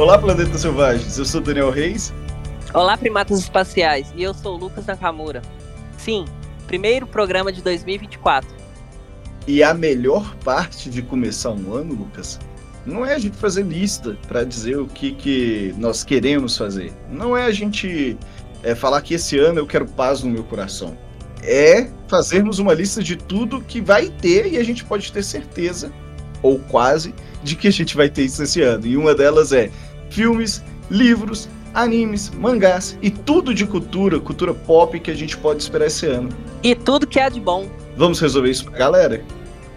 Olá, planetas selvagens. Eu sou Daniel Reis. Olá, primatas espaciais. E eu sou o Lucas Nakamura. Sim, primeiro programa de 2024. E a melhor parte de começar um ano, Lucas, não é a gente fazer lista para dizer o que, que nós queremos fazer. Não é a gente é, falar que esse ano eu quero paz no meu coração. É fazermos uma lista de tudo que vai ter e a gente pode ter certeza, ou quase, de que a gente vai ter isso esse ano. E uma delas é filmes, livros, animes, mangás e tudo de cultura, cultura pop que a gente pode esperar esse ano. E tudo que há de bom. Vamos resolver isso pra galera?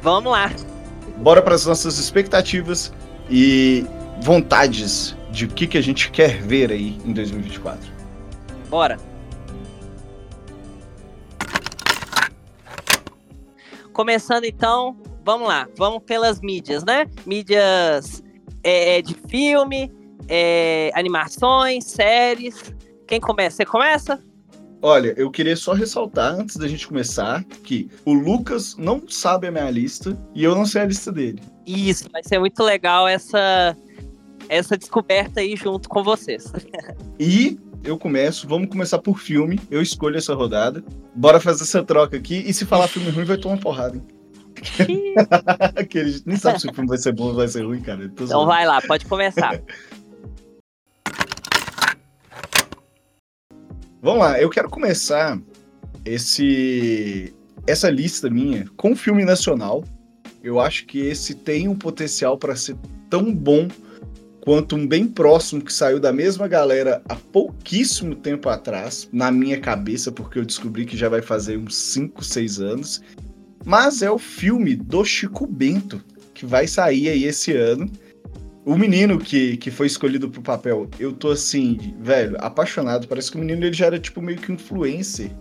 Vamos lá. Bora para as nossas expectativas e vontades de o que, que a gente quer ver aí em 2024. Bora. Começando então, vamos lá, vamos pelas mídias, né? Mídias é, de filme, é, animações, séries. Quem começa? Você começa? Olha, eu queria só ressaltar, antes da gente começar, que o Lucas não sabe a minha lista e eu não sei a lista dele. Isso, vai ser muito legal essa, essa descoberta aí junto com vocês. e eu começo, vamos começar por filme, eu escolho essa rodada. Bora fazer essa troca aqui, e se falar filme ruim, vai tomar porrada, hein? que a gente nem sabe se o filme vai ser bom ou vai ser ruim, cara. Então zoando. vai lá, pode começar. Vamos lá, eu quero começar esse essa lista minha com um filme nacional. Eu acho que esse tem um potencial para ser tão bom quanto um bem próximo que saiu da mesma galera há pouquíssimo tempo atrás, na minha cabeça, porque eu descobri que já vai fazer uns 5, 6 anos. Mas é o filme do Chico Bento, que vai sair aí esse ano. O menino que, que foi escolhido pro papel, eu tô assim, velho, apaixonado. Parece que o menino ele já era tipo meio que influencer,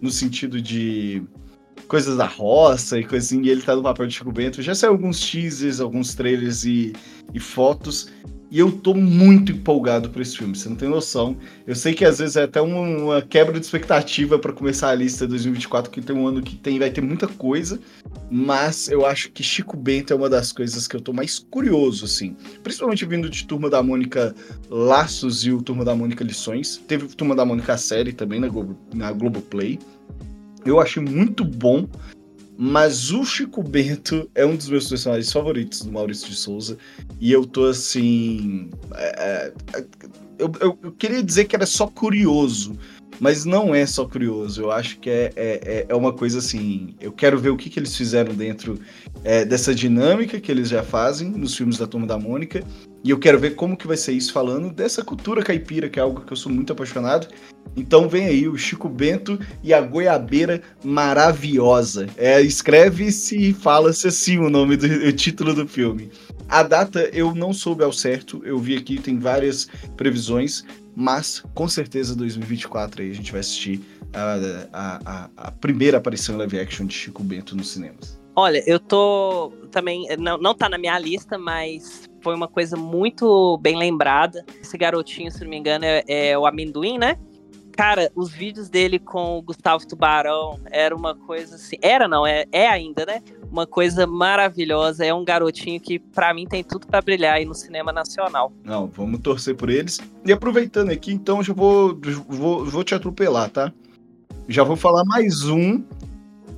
no sentido de coisas da roça e assim, e ele tá no papel de Chico Bento. Já saiu alguns teasers, alguns trailers e, e fotos. E eu tô muito empolgado por esse filme, você não tem noção. Eu sei que às vezes é até uma, uma quebra de expectativa para começar a lista 2024, que tem um ano que tem, vai ter muita coisa, mas eu acho que Chico Bento é uma das coisas que eu tô mais curioso, assim. Principalmente vindo de Turma da Mônica Laços e o Turma da Mônica Lições. Teve Turma da Mônica série também na, Globo, na Globoplay. Eu achei muito bom. Mas o Chico Bento é um dos meus personagens favoritos do Maurício de Souza. E eu tô assim. É, é, eu, eu, eu, queria dizer que era só curioso. Mas não é só curioso. Eu acho que é, é, é, é uma coisa assim. Eu quero ver o que, que eles fizeram dentro é, dessa dinâmica que eles já fazem nos filmes da Turma da Mônica. E eu quero ver como que vai ser isso falando dessa cultura caipira, que é algo que eu sou muito apaixonado. Então vem aí o Chico Bento e a Goiabeira Maravilhosa. É, Escreve-se e fala-se assim o nome do o título do filme. A data eu não soube ao certo, eu vi aqui, tem várias previsões, mas com certeza 2024 aí a gente vai assistir a, a, a, a primeira aparição live action de Chico Bento nos cinemas. Olha, eu tô também, não, não tá na minha lista, mas foi uma coisa muito bem lembrada. Esse garotinho, se não me engano, é, é o amendoim, né? Cara, os vídeos dele com o Gustavo Tubarão era uma coisa assim. Era não, é, é ainda, né? Uma coisa maravilhosa. É um garotinho que, para mim, tem tudo para brilhar aí no cinema nacional. Não, vamos torcer por eles. E aproveitando aqui, então, já vou, vou, vou te atropelar, tá? Já vou falar mais um,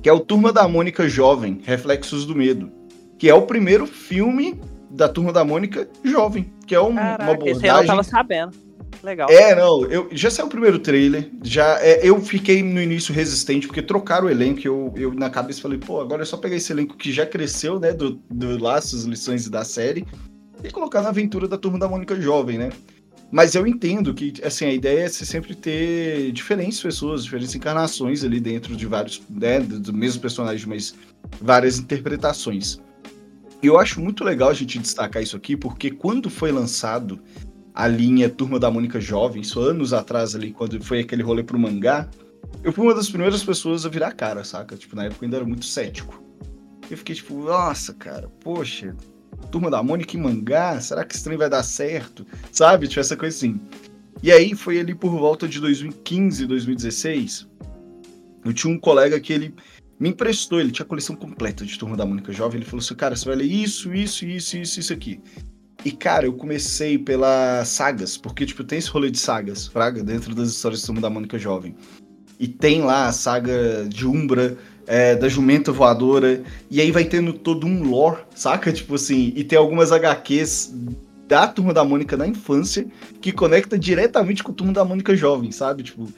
que é o Turma da Mônica Jovem, Reflexos do Medo. Que é o primeiro filme da Turma da Mônica jovem, que é um, Caraca, uma abordagem... Esse eu não tava sabendo legal. É, não, eu, já saiu o primeiro trailer, já é, eu fiquei no início resistente, porque trocaram o elenco, eu, eu na cabeça falei, pô, agora é só pegar esse elenco que já cresceu, né, do, do Laços, Lições da série, e colocar na aventura da Turma da Mônica Jovem, né? Mas eu entendo que, assim, a ideia é você sempre ter diferentes pessoas, diferentes encarnações ali dentro de vários, né, do mesmo personagem, mas várias interpretações. E eu acho muito legal a gente destacar isso aqui, porque quando foi lançado a linha Turma da Mônica Jovem, isso anos atrás ali, quando foi aquele rolê pro mangá, eu fui uma das primeiras pessoas a virar cara, saca? Tipo, na época eu ainda era muito cético. Eu fiquei tipo, nossa, cara, poxa, Turma da Mônica em mangá, será que esse trem vai dar certo? Sabe? Tipo, essa coisa assim. E aí foi ali por volta de 2015, 2016, eu tinha um colega que ele me emprestou, ele tinha a coleção completa de Turma da Mônica Jovem, ele falou assim, cara, você vai ler isso, isso, isso, isso, isso aqui. E, cara, eu comecei pelas sagas, porque, tipo, tem esse rolê de sagas, fraga, dentro das histórias do Turma da Mônica Jovem. E tem lá a saga de Umbra, é, da Jumenta Voadora, e aí vai tendo todo um lore, saca? Tipo assim, e tem algumas HQs da Turma da Mônica na infância que conecta diretamente com o Turma da Mônica jovem, sabe? Tipo,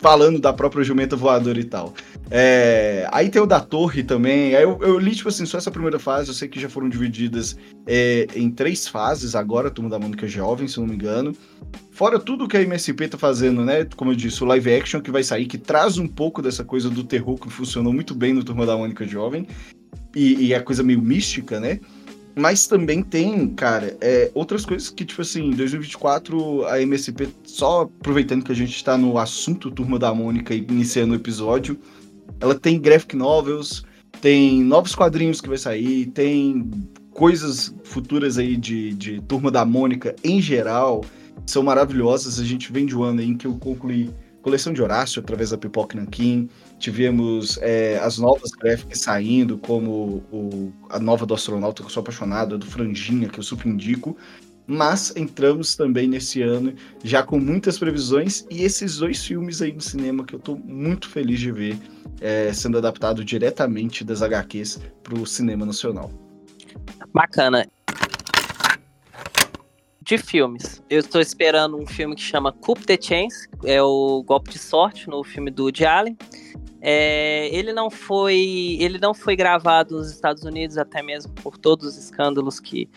falando da própria jumenta voadora e tal. É, aí tem o da torre também. Aí eu, eu, li, tipo assim, só essa primeira fase. Eu sei que já foram divididas é, em três fases agora, Turma da Mônica Jovem, se não me engano. Fora tudo que a MSP tá fazendo, né? Como eu disse, o live action que vai sair, que traz um pouco dessa coisa do terror que funcionou muito bem no Turma da Mônica Jovem. E, e a coisa meio mística, né? Mas também tem, cara, é, outras coisas que, tipo assim, em 2024 a MSP, só aproveitando que a gente está no assunto Turma da Mônica e iniciando o episódio, ela tem graphic novels, tem novos quadrinhos que vai sair, tem coisas futuras aí de, de Turma da Mônica em geral, são maravilhosas. A gente vem de um ano em que eu concluí coleção de Horácio através da Pipoca Nankin. Tivemos é, as novas gráficas saindo, como o, a nova do Astronauta, que eu sou apaixonado, a do Franjinha, que eu super indico. Mas entramos também nesse ano já com muitas previsões e esses dois filmes aí no cinema que eu tô muito feliz de ver é, sendo adaptado diretamente das HQs para o cinema nacional. Bacana de filmes. Eu estou esperando um filme que chama Coup de Chance, é o golpe de sorte no filme do Woody Allen. É, ele não foi ele não foi gravado nos Estados Unidos até mesmo por todos os escândalos que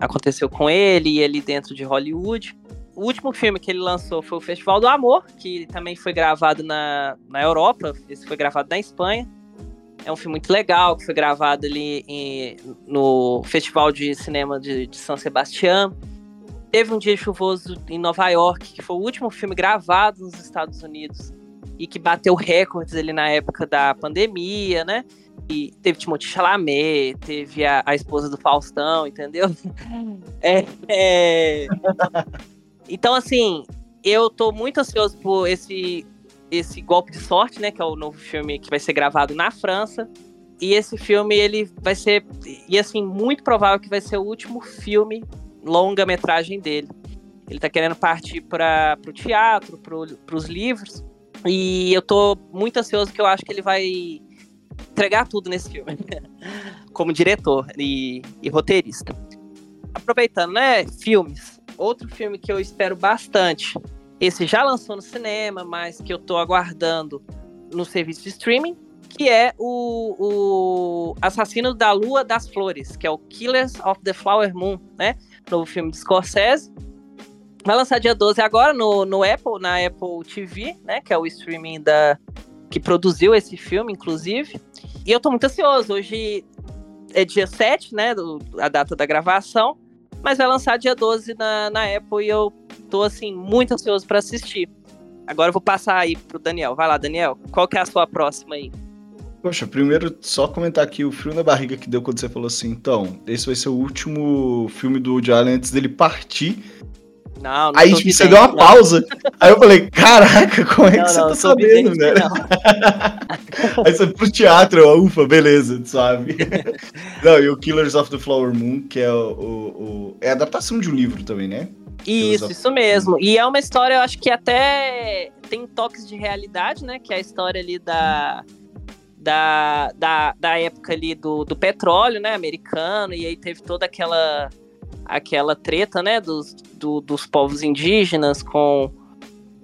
aconteceu com ele e ele dentro de Hollywood. O último filme que ele lançou foi o Festival do Amor, que também foi gravado na, na Europa. Esse foi gravado na Espanha. É um filme muito legal, que foi gravado ali em, no Festival de Cinema de, de São Sebastião. Teve um dia chuvoso em Nova York, que foi o último filme gravado nos Estados Unidos e que bateu recordes ali na época da pandemia, né? E teve Timothée Chalamet, teve a, a esposa do Faustão, entendeu? É, é... Então, assim, eu tô muito ansioso por esse, esse golpe de sorte, né? Que é o novo filme que vai ser gravado na França. E esse filme, ele vai ser, e assim, muito provável que vai ser o último filme longa-metragem dele. Ele tá querendo partir para o teatro, para os livros. E eu tô muito ansioso que eu acho que ele vai entregar tudo nesse filme. Como diretor e, e roteirista. Aproveitando, né? Filmes. Outro filme que eu espero bastante. Esse já lançou no cinema, mas que eu tô aguardando no serviço de streaming, que é o, o Assassino da Lua das Flores, que é o Killers of the Flower Moon, né? novo filme de Scorsese. Vai lançar dia 12 agora no, no Apple, na Apple TV, né? Que é o streaming da, que produziu esse filme, inclusive. E eu tô muito ansioso. Hoje é dia 7, né? Do, a data da gravação. Mas vai lançar dia 12 na, na Apple e eu tô, assim, muito ansioso para assistir. Agora eu vou passar aí pro Daniel. Vai lá, Daniel. Qual que é a sua próxima aí? Poxa, primeiro só comentar aqui o frio na barriga que deu quando você falou assim, então, esse vai ser o último filme do Woody Allen antes dele partir. Não, não Aí tipo, você deu uma não. pausa. Aí eu falei, caraca, como é não, que você tá sabendo, velho? Aí você pro teatro, eu, ufa, beleza, sabe? não, e o Killers of the Flower Moon, que é o, o, o, É a adaptação de um livro também, né? Isso, isso mesmo. E é uma história, eu acho que até tem toques de realidade, né? Que é a história ali da da, da, da época ali do, do petróleo, né, americano, e aí teve toda aquela aquela treta, né, dos, do, dos povos indígenas com,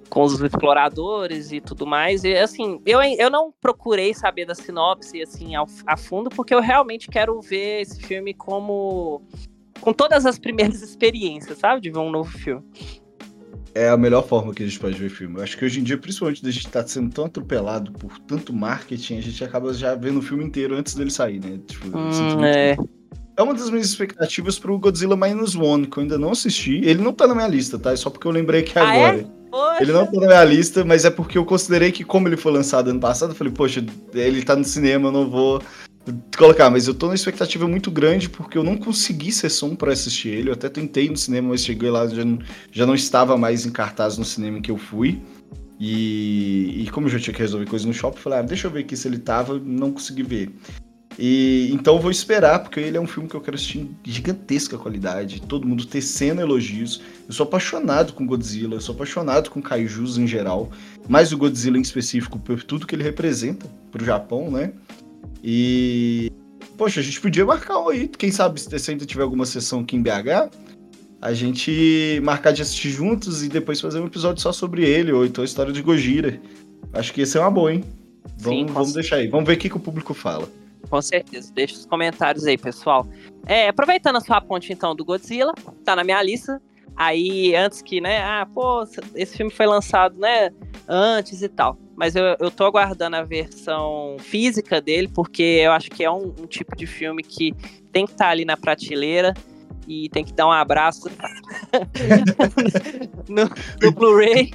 com os exploradores e tudo mais. E assim, eu, eu não procurei saber da sinopse assim ao, a fundo, porque eu realmente quero ver esse filme como com todas as primeiras experiências, sabe, de ver um novo filme é a melhor forma que a gente pode ver filme. Eu acho que hoje em dia, principalmente da gente estar tá sendo tão atropelado por tanto marketing, a gente acaba já vendo o filme inteiro antes dele sair, né? Tipo, hum, é. É uma das minhas expectativas pro Godzilla Minus One, que eu ainda não assisti. Ele não tá na minha lista, tá? É só porque eu lembrei que ah, agora. É? Ele não tá na minha lista, mas é porque eu considerei que, como ele foi lançado ano passado, eu falei, poxa, ele tá no cinema, eu não vou colocar, mas eu tô numa expectativa muito grande porque eu não consegui ser som para assistir ele. Eu até tentei no cinema, mas cheguei lá, já não, já não estava mais em cartaz no cinema que eu fui. E, e como eu já tinha que resolver coisas no shopping, falei, ah, deixa eu ver aqui se ele tava, não consegui ver. E então eu vou esperar, porque ele é um filme que eu quero assistir em gigantesca qualidade, todo mundo tecendo elogios. Eu sou apaixonado com Godzilla, eu sou apaixonado com kaijus em geral, mas o Godzilla em específico por tudo que ele representa pro Japão, né? E poxa, a gente podia marcar um aí, quem sabe se ainda tiver alguma sessão aqui em BH, a gente marcar de assistir juntos e depois fazer um episódio só sobre ele, ou então a história de Gojira. Acho que ia ser uma boa, hein? Vamos, Sim, vamos deixar aí. Vamos ver o que, que o público fala. Com certeza. Deixa os comentários aí, pessoal. É, aproveitando a sua ponte, então, do Godzilla, tá na minha lista. Aí, antes que, né, ah, pô, esse filme foi lançado, né, antes e tal. Mas eu, eu tô aguardando a versão física dele, porque eu acho que é um, um tipo de filme que tem que estar tá ali na prateleira e tem que dar um abraço no, no Blu-ray.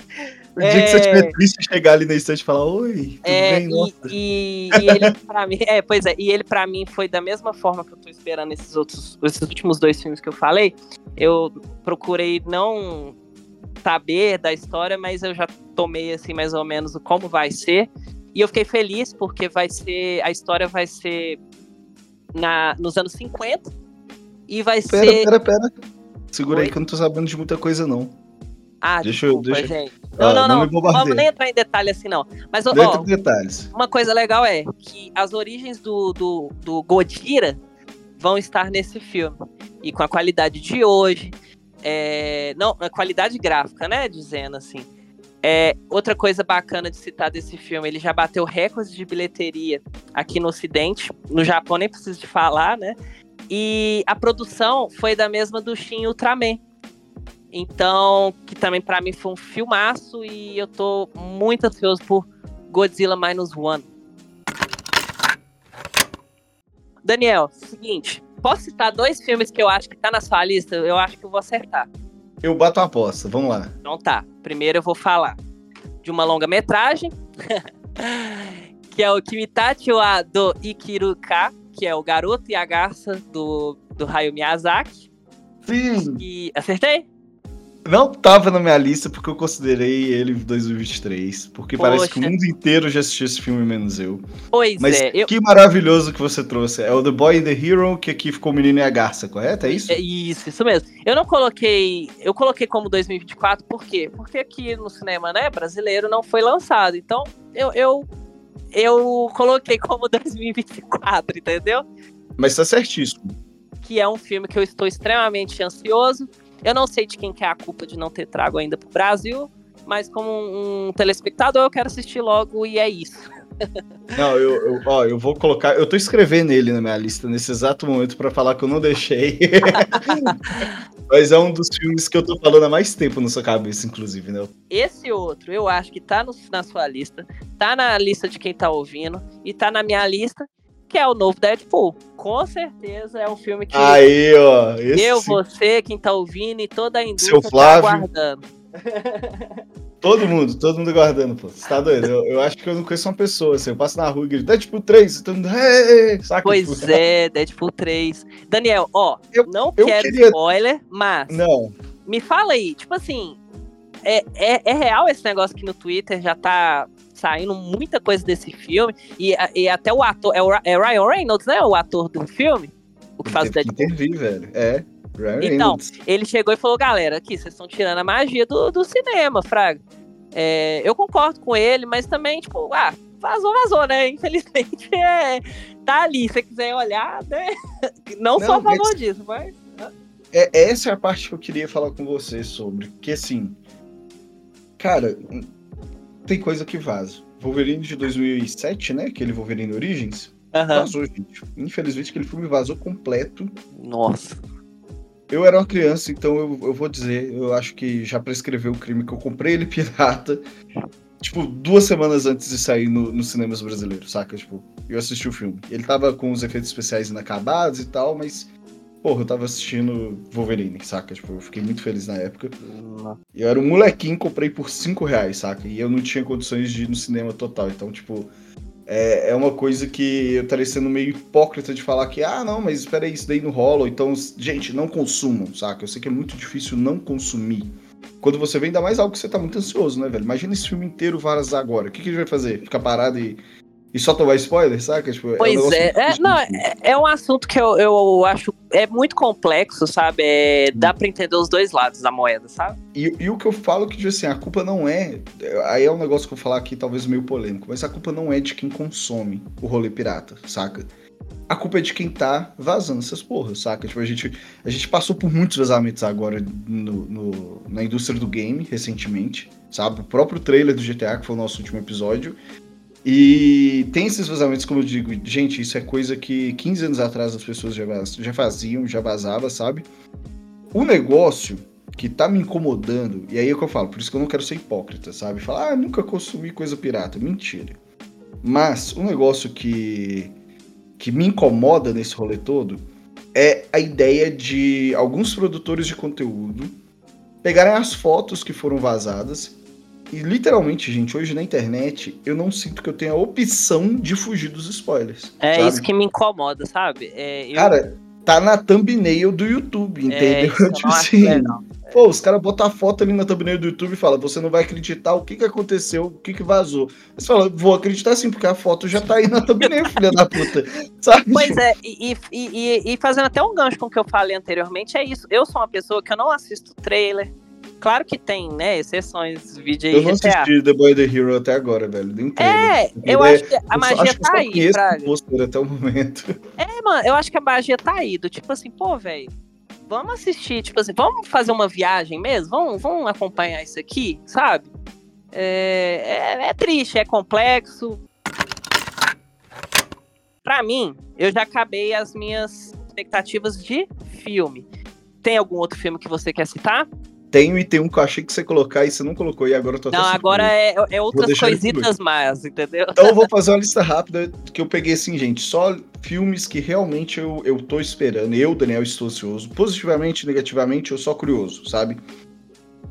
O dia é... que você estiver triste, chegar ali na estante e falar, oi, é, bem? E, e, e, ele pra mim, é, pois é, e ele pra mim foi da mesma forma que eu tô esperando esses outros, esses últimos dois filmes que eu falei. Eu procurei não saber da história, mas eu já tomei assim mais ou menos como vai ser. E eu fiquei feliz porque vai ser a história vai ser na nos anos 50 e vai pera, ser Pera, pera, Segura Oi? aí que eu não tô sabendo de muita coisa não. Ah, deixa desculpa, eu, deixa... gente. Não, ah, não, não. não vamos nem entrar em detalhe assim, não. Mas, ó, ó detalhes. uma coisa legal é que as origens do, do, do Godira vão estar nesse filme. E com a qualidade de hoje. É... Não, a qualidade gráfica, né? Dizendo assim. É, outra coisa bacana de citar desse filme, ele já bateu recordes de bilheteria aqui no Ocidente. No Japão nem preciso de falar, né? E a produção foi da mesma do Shin Ultraman. Então, que também para mim foi um filmaço e eu tô muito ansioso por Godzilla Minus One. Daniel, seguinte, posso citar dois filmes que eu acho que tá na sua lista? Eu acho que eu vou acertar. Eu bato a aposta, vamos lá. Então tá. Primeiro eu vou falar de uma longa-metragem, que é o Kimitachi wa do Ikiruka, que é o Garoto e a Garça do, do Hayao Miyazaki. Sim. E acertei? Não tava na minha lista porque eu considerei ele 2023. Porque Poxa. parece que o mundo inteiro já assistiu esse filme, menos eu. Pois Mas é. que eu... maravilhoso que você trouxe. É o The Boy and the Hero, que aqui ficou o menino e a garça, correto? É isso? É isso, isso mesmo. Eu não coloquei. Eu coloquei como 2024, por quê? Porque aqui no cinema, né, brasileiro não foi lançado. Então, eu, eu, eu coloquei como 2024, entendeu? Mas tá certíssimo. Que é um filme que eu estou extremamente ansioso eu não sei de quem que é a culpa de não ter trago ainda pro Brasil, mas como um, telespectador eu quero assistir logo e é isso. Não, eu, eu, ó, eu vou colocar. Eu tô escrevendo ele na minha lista nesse exato momento para falar que eu não deixei. Mas é um dos filmes que eu tô falando há mais tempo na sua cabeça, inclusive, né? Esse outro, eu acho que tá no, na sua lista, tá na lista de quem tá ouvindo e tá na minha lista que é o novo Deadpool. Com certeza é um filme que Aí, ó, esse... eu, você, quem tá ouvindo e toda a indústria Seu Flávio. tá aguardando. Todo mundo, todo mundo guardando, pô. Você tá doido? Eu, eu, acho que eu não conheço uma pessoa, assim. Eu passo na rua e grito, Deadpool 3, todo mundo, hey! saca? Pois tipo... é, Deadpool 3. Daniel, ó, eu, não eu quero queria... spoiler, mas. Não. Me fala aí, tipo assim. É, é, é real esse negócio que no Twitter já tá saindo muita coisa desse filme. E, e até o ator. É, o, é Ryan Reynolds, né? O ator do filme. O que faz o Deadpool. Intervi, velho. É. Ryan então, Reynolds. ele chegou e falou: galera, aqui, vocês estão tirando a magia do, do cinema, Fraga. É, eu concordo com ele, mas também, tipo, ah, vazou, vazou, né? Infelizmente, é, tá ali. Se você quiser olhar, né? Não, Não sou a favor disso, mas. É, essa é a parte que eu queria falar com você sobre. Que assim. Cara, tem coisa que vaza. Wolverine de 2007, né? Aquele Wolverine Origins. Uhum. Vazou, gente. Infelizmente, aquele filme vazou completo. Nossa. Eu era uma criança, então eu, eu vou dizer, eu acho que já prescreveu o crime que eu comprei ele pirata. Tipo, duas semanas antes de sair no, nos cinemas brasileiros, saca? Tipo, eu assisti o filme. Ele tava com os efeitos especiais inacabados e tal, mas Porra, eu tava assistindo Wolverine, saca? Tipo, eu fiquei muito feliz na época. Uhum. Eu era um molequinho, comprei por 5 reais, saca? E eu não tinha condições de ir no cinema total. Então, tipo, é, é uma coisa que eu estaria sendo meio hipócrita de falar que, ah, não, mas espera aí, isso daí não rola. Então, gente, não consumam, saca? Eu sei que é muito difícil não consumir. Quando você vê ainda mais algo que você tá muito ansioso, né, velho? Imagina esse filme inteiro varas agora. O que, que ele vai fazer? Ficar parado e e só tomar spoiler, saca? Tipo, pois é, um é, é não, é, é, um assunto que eu, eu acho é muito complexo, sabe? É, dá pra entender os dois lados da moeda, sabe? E, e, o que eu falo que, tipo assim, a culpa não é. Aí é um negócio que eu vou falar aqui, talvez meio polêmico, mas a culpa não é de quem consome o rolê pirata, saca? A culpa é de quem tá vazando essas porras, saca? Tipo, a gente, a gente passou por muitos vazamentos agora no, no, na indústria do game, recentemente, sabe? O próprio trailer do GTA, que foi o nosso último episódio, e tem esses vazamentos, como eu digo, gente, isso é coisa que 15 anos atrás as pessoas já, já faziam, já vazava, sabe? O negócio que tá me incomodando, e aí é o que eu falo, por isso que eu não quero ser hipócrita, sabe? Falar, ah, nunca consumi coisa pirata. Mentira. Mas o negócio que, que me incomoda nesse rolê todo é a ideia de alguns produtores de conteúdo pegarem as fotos que foram vazadas e literalmente, gente, hoje na internet, eu não sinto que eu tenha a opção de fugir dos spoilers. É sabe? isso que me incomoda, sabe? É, eu... Cara, tá na thumbnail do YouTube, é, entendeu? É, tipo assim. Pô, os caras botam a foto ali na thumbnail do YouTube e falam, você não vai acreditar o que que aconteceu, o que que vazou. Você fala, vou acreditar sim, porque a foto já tá aí na thumbnail, filha da puta. Sabe? Pois é, e, e, e, e fazendo até um gancho com o que eu falei anteriormente, é isso. Eu sou uma pessoa que eu não assisto trailer, Claro que tem, né? Exceções, vídeo aí. Eu não assisti The Boy the Hero até agora, velho. Nem é, eu acho que a magia acho tá aí, Fraga. até o momento. É, mano, eu acho que a magia tá aí. Do tipo assim, pô, velho, vamos assistir, tipo assim, vamos fazer uma viagem mesmo? Vamos, vamos acompanhar isso aqui, sabe? É, é, é triste, é complexo. Pra mim, eu já acabei as minhas expectativas de filme. Tem algum outro filme que você quer citar? Tenho e tem um que eu achei que você colocar e você não colocou, e agora eu tô Não, agora é, é outras coisitas mais, entendeu? Então eu vou fazer uma lista rápida que eu peguei assim, gente, só filmes que realmente eu, eu tô esperando. Eu, Daniel, estou ansioso. Positivamente, negativamente, eu sou curioso, sabe?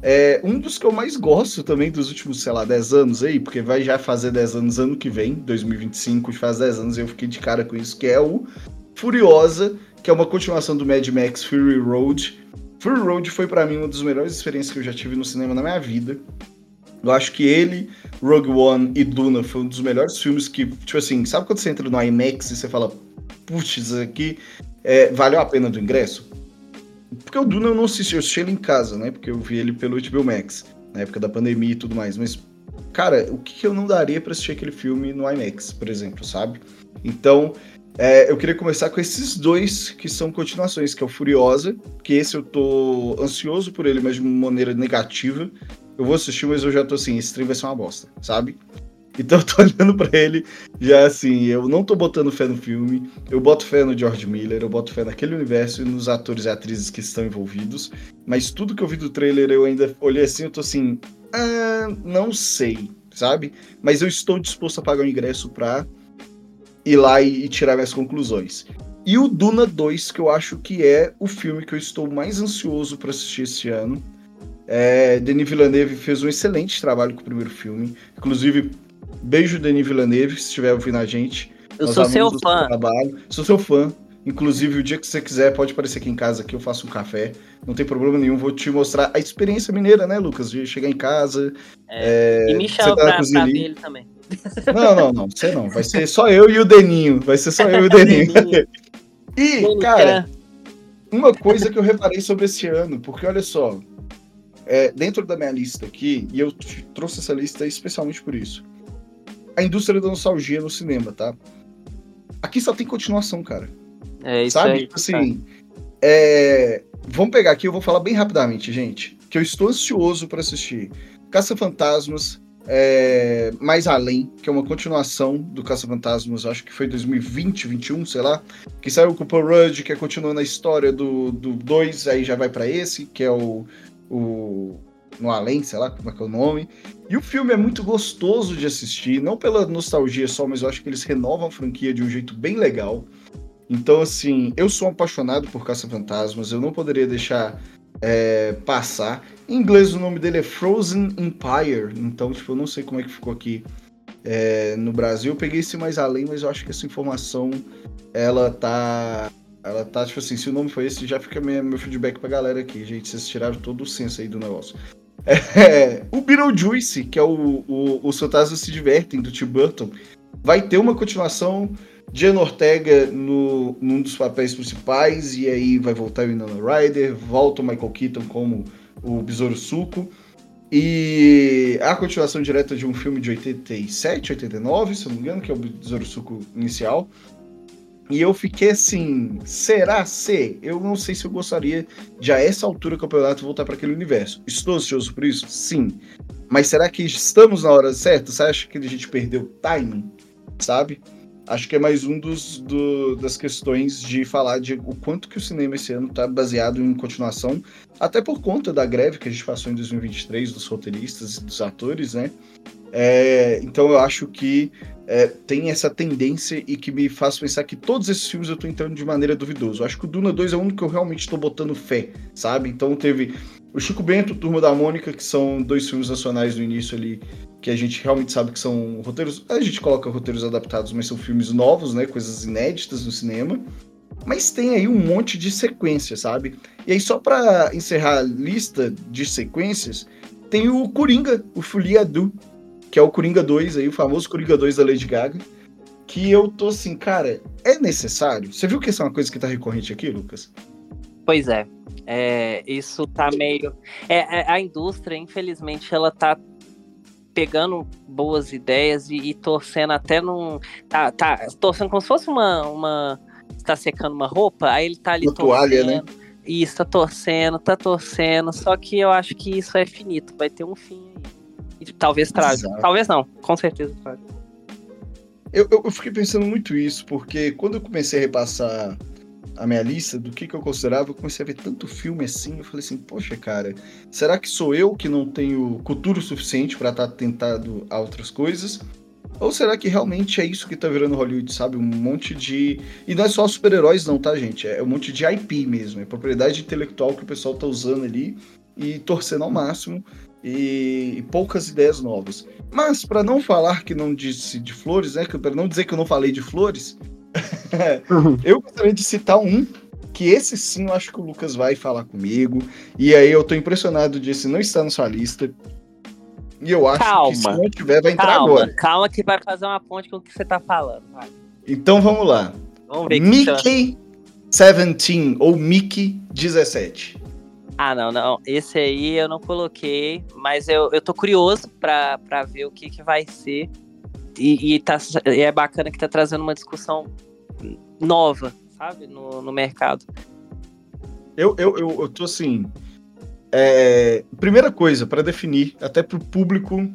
É, um dos que eu mais gosto também dos últimos, sei lá, 10 anos aí, porque vai já fazer 10 anos ano que vem, 2025, faz 10 anos, eu fiquei de cara com isso, que é o Furiosa, que é uma continuação do Mad Max Fury Road Fury Road foi para mim uma das melhores experiências que eu já tive no cinema na minha vida. Eu acho que ele, Rogue One e Duna foi um dos melhores filmes que, tipo assim, sabe quando você entra no IMAX e você fala, putz, aqui é, valeu a pena do ingresso? Porque o Duna eu não assisti, eu assisti ele em casa, né? Porque eu vi ele pelo HBO Max, na época da pandemia e tudo mais. Mas, cara, o que, que eu não daria para assistir aquele filme no IMAX, por exemplo, sabe? Então, é, eu queria começar com esses dois que são continuações, que é o Furiosa, que esse eu tô ansioso por ele, mas de uma maneira negativa. Eu vou assistir, mas eu já tô assim, esse trem vai ser uma bosta, sabe? Então eu tô olhando para ele já assim, eu não tô botando fé no filme, eu boto fé no George Miller, eu boto fé naquele universo e nos atores e atrizes que estão envolvidos, mas tudo que eu vi do trailer eu ainda olhei assim, eu tô assim, ah, não sei, sabe? Mas eu estou disposto a pagar o ingresso pra ir lá e, e tirar minhas conclusões. E o Duna 2, que eu acho que é o filme que eu estou mais ansioso para assistir esse ano. É, Denis Villeneuve fez um excelente trabalho com o primeiro filme. Inclusive, beijo Denis Villeneuve, se estiver ouvindo a gente. Eu sou seu fã. Trabalho. Sou seu fã. Inclusive, o dia que você quiser, pode aparecer aqui em casa que eu faço um café. Não tem problema nenhum. Vou te mostrar a experiência mineira, né, Lucas? De chegar em casa. É, é, e me chama tá pra, pra ver ele também. Não, não, não, você não. Vai ser só eu e o Deninho. Vai ser só eu e o Deninho. e, cara, uma coisa que eu reparei sobre esse ano, porque olha só, é, dentro da minha lista aqui, e eu trouxe essa lista especialmente por isso. A indústria da nostalgia no cinema, tá? Aqui só tem continuação, cara. É isso Sabe? aí. Tipo assim, é... vamos pegar aqui, eu vou falar bem rapidamente, gente, que eu estou ansioso para assistir Caça Fantasmas, é, Mais Além, que é uma continuação do Caça-Fantasmas, acho que foi 2020, 21, sei lá, que saiu com o Paul Rudd, que é continuando a história do 2, aí já vai para esse, que é o, o No Além, sei lá como é que é o nome. E o filme é muito gostoso de assistir, não pela nostalgia só, mas eu acho que eles renovam a franquia de um jeito bem legal. Então, assim, eu sou apaixonado por Caça-Fantasmas, eu não poderia deixar é, passar. Em inglês o nome dele é Frozen Empire, então tipo, eu não sei como é que ficou aqui é, no Brasil. Eu peguei esse mais além, mas eu acho que essa informação ela tá. Ela tá, tipo assim, se o nome foi esse, já fica meu, meu feedback pra galera aqui, gente. Vocês tiraram todo o senso aí do negócio. É, o Beetlejuice, que é o, o, os fantasmas se divertem, do Tim Burton. vai ter uma continuação. Jen Ortega no, num dos papéis principais, e aí vai voltar o Winona Ryder, volta o Michael Keaton como o Besouro Suco. E a continuação direta de um filme de 87, 89, se eu não me engano, que é o Besouro Suco inicial. E eu fiquei assim, será ser? Eu não sei se eu gostaria de a essa altura do campeonato voltar para aquele universo. Estou ansioso por isso? Sim. Mas será que estamos na hora certa? Você acha que a gente perdeu o timing? Sabe? Acho que é mais um dos do, das questões de falar de o quanto que o cinema esse ano está baseado em continuação, até por conta da greve que a gente passou em 2023 dos roteiristas e dos atores, né? É, então eu acho que é, tem essa tendência e que me faz pensar que todos esses filmes eu estou entrando de maneira duvidosa. Eu acho que o Duna 2 é o único que eu realmente estou botando fé, sabe? Então teve o Chico Bento, Turma da Mônica, que são dois filmes nacionais no início ali, que a gente realmente sabe que são roteiros. A gente coloca roteiros adaptados, mas são filmes novos, né? Coisas inéditas no cinema. Mas tem aí um monte de sequências, sabe? E aí, só para encerrar a lista de sequências, tem o Coringa, o Folia Du, que é o Coringa 2 aí, o famoso Coringa 2 da Lady Gaga, que eu tô assim, cara, é necessário? Você viu que isso é uma coisa que tá recorrente aqui, Lucas? Pois é. é isso tá meio. É, é, a indústria, infelizmente, ela tá pegando boas ideias e, e, torcendo até num. Tá, tá torcendo como se fosse uma. uma tá secando uma roupa, aí ele tá ali uma torcendo. Toalha, né? Isso, tá torcendo, tá torcendo. Só que eu acho que isso é finito, vai ter um fim aí. Talvez traga. Talvez não, com certeza traga. Eu, eu, eu, fiquei pensando muito isso, porque quando eu comecei a repassar a minha lista do que, que eu considerava, eu comecei a ver tanto filme assim, eu falei assim, poxa, cara, será que sou eu que não tenho cultura suficiente para estar tá tentado a outras coisas? Ou será que realmente é isso que tá virando Hollywood, sabe? Um monte de. E não é só super-heróis, não, tá, gente? É um monte de IP mesmo. É propriedade intelectual que o pessoal tá usando ali e torcendo ao máximo e, e poucas ideias novas. Mas, para não falar que não disse de flores, né? Para não dizer que eu não falei de flores, eu gostaria de citar um que esse sim eu acho que o Lucas vai falar comigo. E aí eu tô impressionado de esse não estar na sua lista. E eu acho calma, que se não tiver, vai entrar calma, agora. Calma que vai fazer uma ponte com o que você tá falando. Vai. Então vamos lá. Vamos ver Mickey 17 ou Mickey 17. Ah, não, não. Esse aí eu não coloquei, mas eu, eu tô curioso pra, pra ver o que, que vai ser. E, e, tá, e é bacana que tá trazendo uma discussão nova, sabe, no, no mercado. Eu, eu, eu, eu tô assim. É, primeira coisa, para definir, até pro público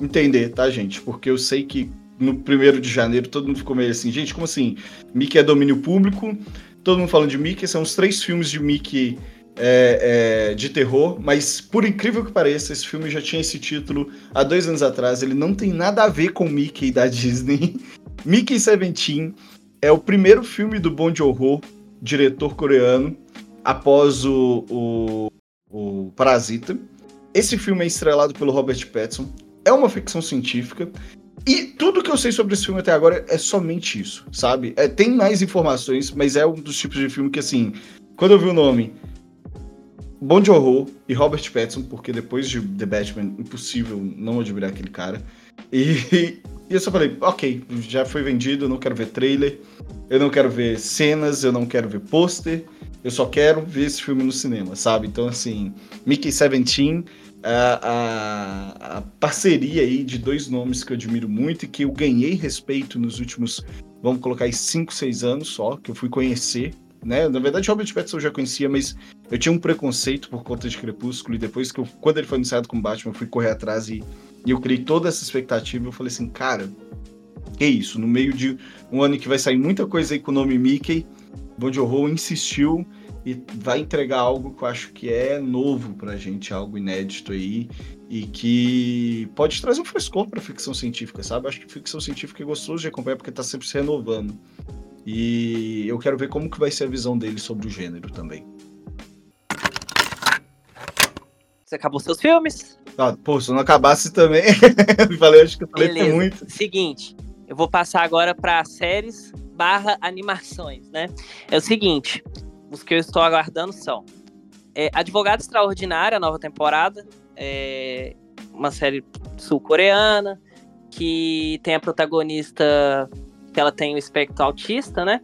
entender, tá, gente? Porque eu sei que no primeiro de janeiro todo mundo ficou meio assim, gente, como assim? Mickey é domínio público, todo mundo falando de Mickey, são os três filmes de Mickey é, é, de terror, mas por incrível que pareça, esse filme já tinha esse título há dois anos atrás. Ele não tem nada a ver com Mickey da Disney. Mickey Seventeen é o primeiro filme do Bong Joon-ho, diretor coreano, após o, o, o Parasita. Esse filme é estrelado pelo Robert Pattinson. É uma ficção científica. E tudo que eu sei sobre esse filme até agora é somente isso, sabe? É, tem mais informações, mas é um dos tipos de filme que, assim, quando eu vi o nome Bon Joon-ho e Robert Pattinson, porque depois de The Batman, impossível não admirar aquele cara. E, e eu só falei, ok, já foi vendido, não quero ver trailer, eu não quero ver cenas, eu não quero ver pôster, eu só quero ver esse filme no cinema, sabe? Então, assim, Mickey Seventeen, a, a, a parceria aí de dois nomes que eu admiro muito e que eu ganhei respeito nos últimos, vamos colocar aí, 5, 6 anos só, que eu fui conhecer né? Na verdade, Robert Pattinson eu já conhecia, mas eu tinha um preconceito por conta de Crepúsculo, e depois que eu, quando ele foi anunciado como Batman, eu fui correr atrás e, e eu criei toda essa expectativa. Eu falei assim, cara, que isso? No meio de um ano que vai sair muita coisa aí com o nome Mickey, Bon Joon insistiu e vai entregar algo que eu acho que é novo pra gente, algo inédito aí e que pode trazer um frescor pra ficção científica, sabe? Acho que ficção científica é gostoso de acompanhar porque tá sempre se renovando. E eu quero ver como que vai ser a visão dele sobre o gênero também. Você acabou seus filmes? Ah, pô, se eu não acabasse também. falei, acho que eu falei Beleza. muito. Seguinte, eu vou passar agora para séries barra animações, né? É o seguinte, os que eu estou aguardando são é, Advogado Extraordinário, a nova temporada, é uma série sul-coreana, que tem a protagonista que ela tem o espectro autista, né?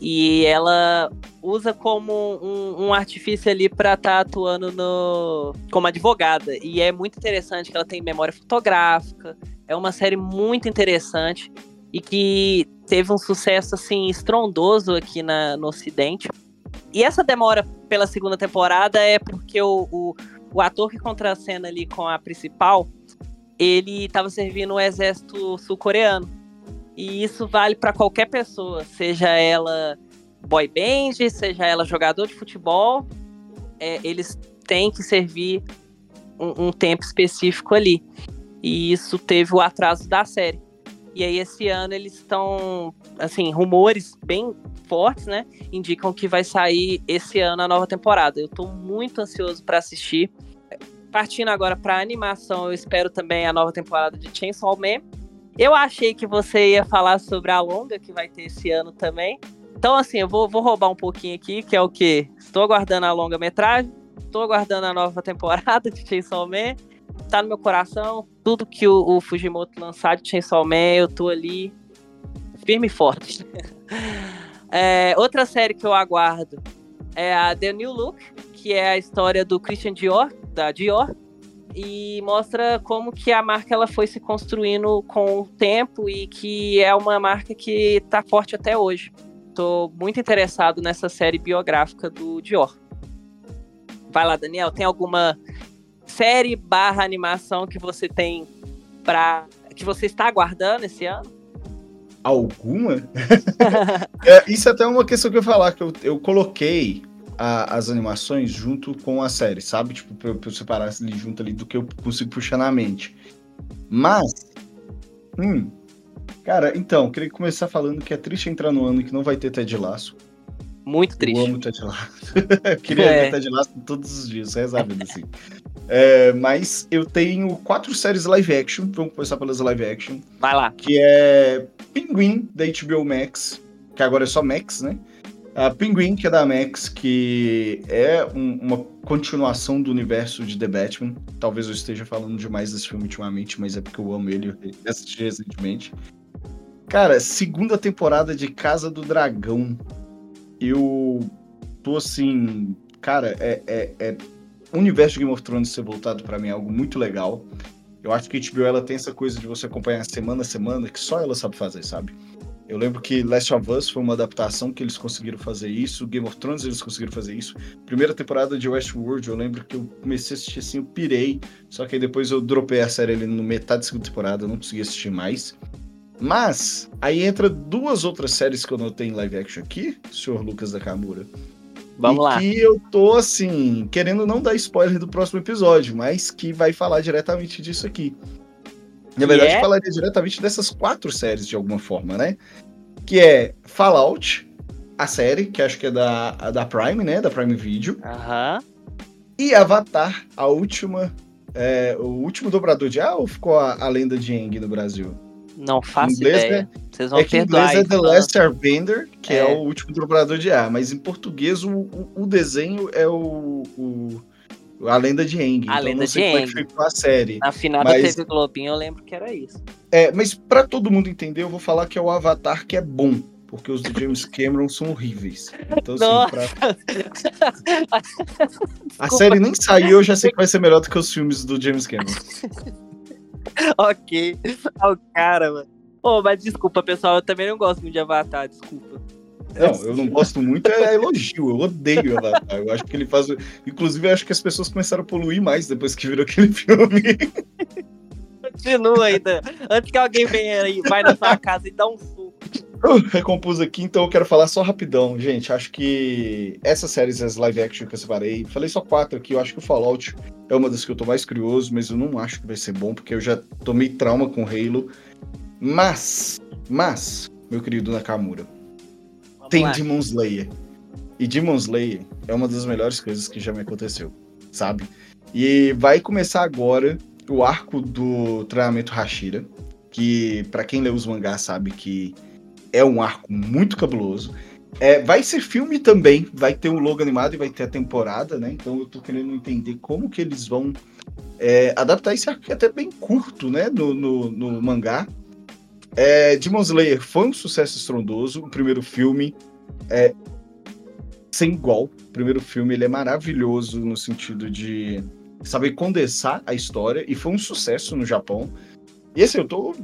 E ela usa como um, um artifício ali para estar tá atuando no, como advogada. E é muito interessante que ela tem memória fotográfica. É uma série muito interessante e que teve um sucesso assim estrondoso aqui na, no Ocidente. E essa demora pela segunda temporada é porque o, o, o ator que contracena ali com a principal, ele estava servindo o exército sul-coreano. E isso vale para qualquer pessoa, seja ela boy band, seja ela jogador de futebol, é, eles têm que servir um, um, tempo específico ali. E isso teve o atraso da série. E aí esse ano eles estão, assim, rumores bem fortes, né? Indicam que vai sair esse ano a nova temporada. Eu estou muito ansioso para assistir. Partindo agora para animação, eu espero também a nova temporada de Chainsaw Man eu achei que você ia falar sobre a longa que vai ter esse ano também. Então, assim, eu vou, vou roubar um pouquinho aqui, que é o quê? Estou aguardando a longa-metragem, estou aguardando a nova temporada de Chainsaw Man. Tá no meu coração. Tudo que o, o Fujimoto lançar de Chainsaw Man, eu tô ali firme e forte. é, outra série que eu aguardo é a The New Look, que é a história do Christian Dior, da Dior, e mostra como que a marca ela foi se construindo com o tempo e que é uma marca que está forte até hoje. Estou muito interessado nessa série biográfica do Dior. Vai lá, Daniel, tem alguma série barra animação que você tem para que você está aguardando esse ano? Alguma? é, isso é até uma questão que eu ia falar, que eu, eu coloquei a, as animações junto com a série, sabe? Tipo, pra, pra eu separar ali junto ali do que eu consigo puxar na mente. Mas. Hum. Cara, então, queria começar falando que é triste entrar no ano que não vai ter Ted Laço. Muito triste. Eu amo Ted Laço. queria é. ver Ted Laço todos os dias, vida, assim. É, mas eu tenho quatro séries live action. Vamos começar pelas live action. Vai lá. Que é Pinguim, da HBO Max. Que agora é só Max, né? A Penguin, que é da Max, que é um, uma continuação do universo de The Batman. Talvez eu esteja falando demais desse filme ultimamente, mas é porque eu amo ele, eu assisti recentemente. Cara, segunda temporada de Casa do Dragão. Eu tô assim. Cara, é, é, é... o universo de Game of Thrones ser voltado para mim é algo muito legal. Eu acho que a HBO ela tem essa coisa de você acompanhar semana a semana que só ela sabe fazer, sabe? Eu lembro que Last of Us foi uma adaptação que eles conseguiram fazer isso, Game of Thrones eles conseguiram fazer isso. Primeira temporada de Westworld, eu lembro que eu comecei a assistir assim, eu pirei, só que aí depois eu dropei a série ali no metade da segunda temporada, eu não consegui assistir mais. Mas, aí entra duas outras séries que eu notei em live action aqui, senhor Lucas da Camura. Vamos e lá. que eu tô, assim, querendo não dar spoiler do próximo episódio, mas que vai falar diretamente disso aqui. Na verdade, é? falaria diretamente dessas quatro séries de alguma forma, né? Que é Fallout, a série, que acho que é da, da Prime, né? Da Prime Video. Aham. E Avatar, a última. É, o último dobrador de A ou ficou a, a lenda de Aang no Brasil? Não faço ideia. É, Vocês vão é que em inglês é The Last Airbender, que é. é. o último dobrador de A, mas em português o, o, o desenho é o, o a lenda de Aang. A então lenda de Aang. ficou a série. Na final mas... da TV Globinho eu lembro que era isso. É, mas para todo mundo entender, eu vou falar que é o Avatar que é bom. Porque os do James Cameron são horríveis. Então, assim, pra... A série nem saiu, eu já sei que vai ser melhor do que os filmes do James Cameron. ok. Olha o cara, mano. Pô, oh, mas desculpa, pessoal, eu também não gosto muito de Avatar, desculpa. Não, eu não gosto muito, é elogio. Eu odeio Avatar. Eu acho que ele faz. Inclusive, eu acho que as pessoas começaram a poluir mais depois que viram aquele filme. Continua ainda. Antes que alguém venha aí, vai na sua casa e dá um suco. Eu recompus aqui, então eu quero falar só rapidão. Gente, acho que essas séries, as live action que eu separei, falei só quatro aqui. Eu acho que o Fallout é uma das que eu tô mais curioso, mas eu não acho que vai ser bom, porque eu já tomei trauma com Halo. Mas, mas, meu querido Nakamura, tem lá. Demon Slayer. E Demon Slayer é uma das melhores coisas que já me aconteceu, sabe? E vai começar agora o arco do treinamento Hashira, que para quem lê os mangás sabe que é um arco muito cabuloso. É, vai ser filme também, vai ter um logo animado e vai ter a temporada, né? Então eu tô querendo entender como que eles vão é, adaptar esse arco que é até bem curto, né? No, no, no mangá. É, Demon Slayer foi um sucesso estrondoso. O primeiro filme é sem igual. O primeiro filme ele é maravilhoso no sentido de saber condensar a história e foi um sucesso no Japão. E assim, eu tô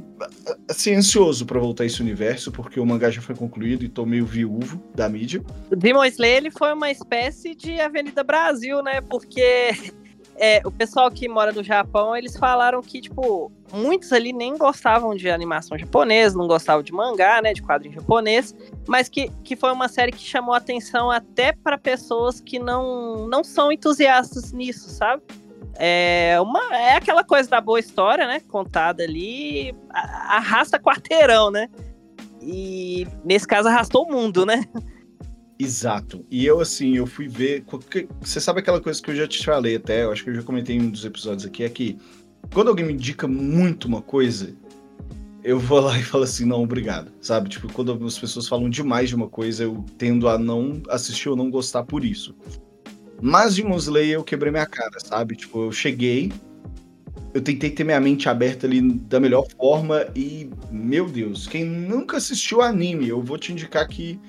assim, ansioso para voltar a esse universo, porque o mangá já foi concluído e tô meio viúvo da mídia. O Demon Slayer ele foi uma espécie de Avenida Brasil, né? Porque é, o pessoal que mora no Japão, eles falaram que, tipo, muitos ali nem gostavam de animação japonesa, não gostavam de mangá, né, de quadrinho japonês, mas que, que foi uma série que chamou atenção até para pessoas que não, não são entusiastas nisso, sabe? É, uma, é aquela coisa da boa história, né, contada ali, arrasta quarteirão, né? E nesse caso arrastou o mundo, né? Exato. E eu, assim, eu fui ver. Você sabe aquela coisa que eu já te falei até, eu acho que eu já comentei em um dos episódios aqui, é que quando alguém me indica muito uma coisa, eu vou lá e falo assim, não, obrigado. Sabe? Tipo, quando as pessoas falam demais de uma coisa, eu tendo a não assistir ou não gostar por isso. Mas de Slayer eu quebrei minha cara, sabe? Tipo, eu cheguei, eu tentei ter minha mente aberta ali da melhor forma e, meu Deus, quem nunca assistiu anime, eu vou te indicar que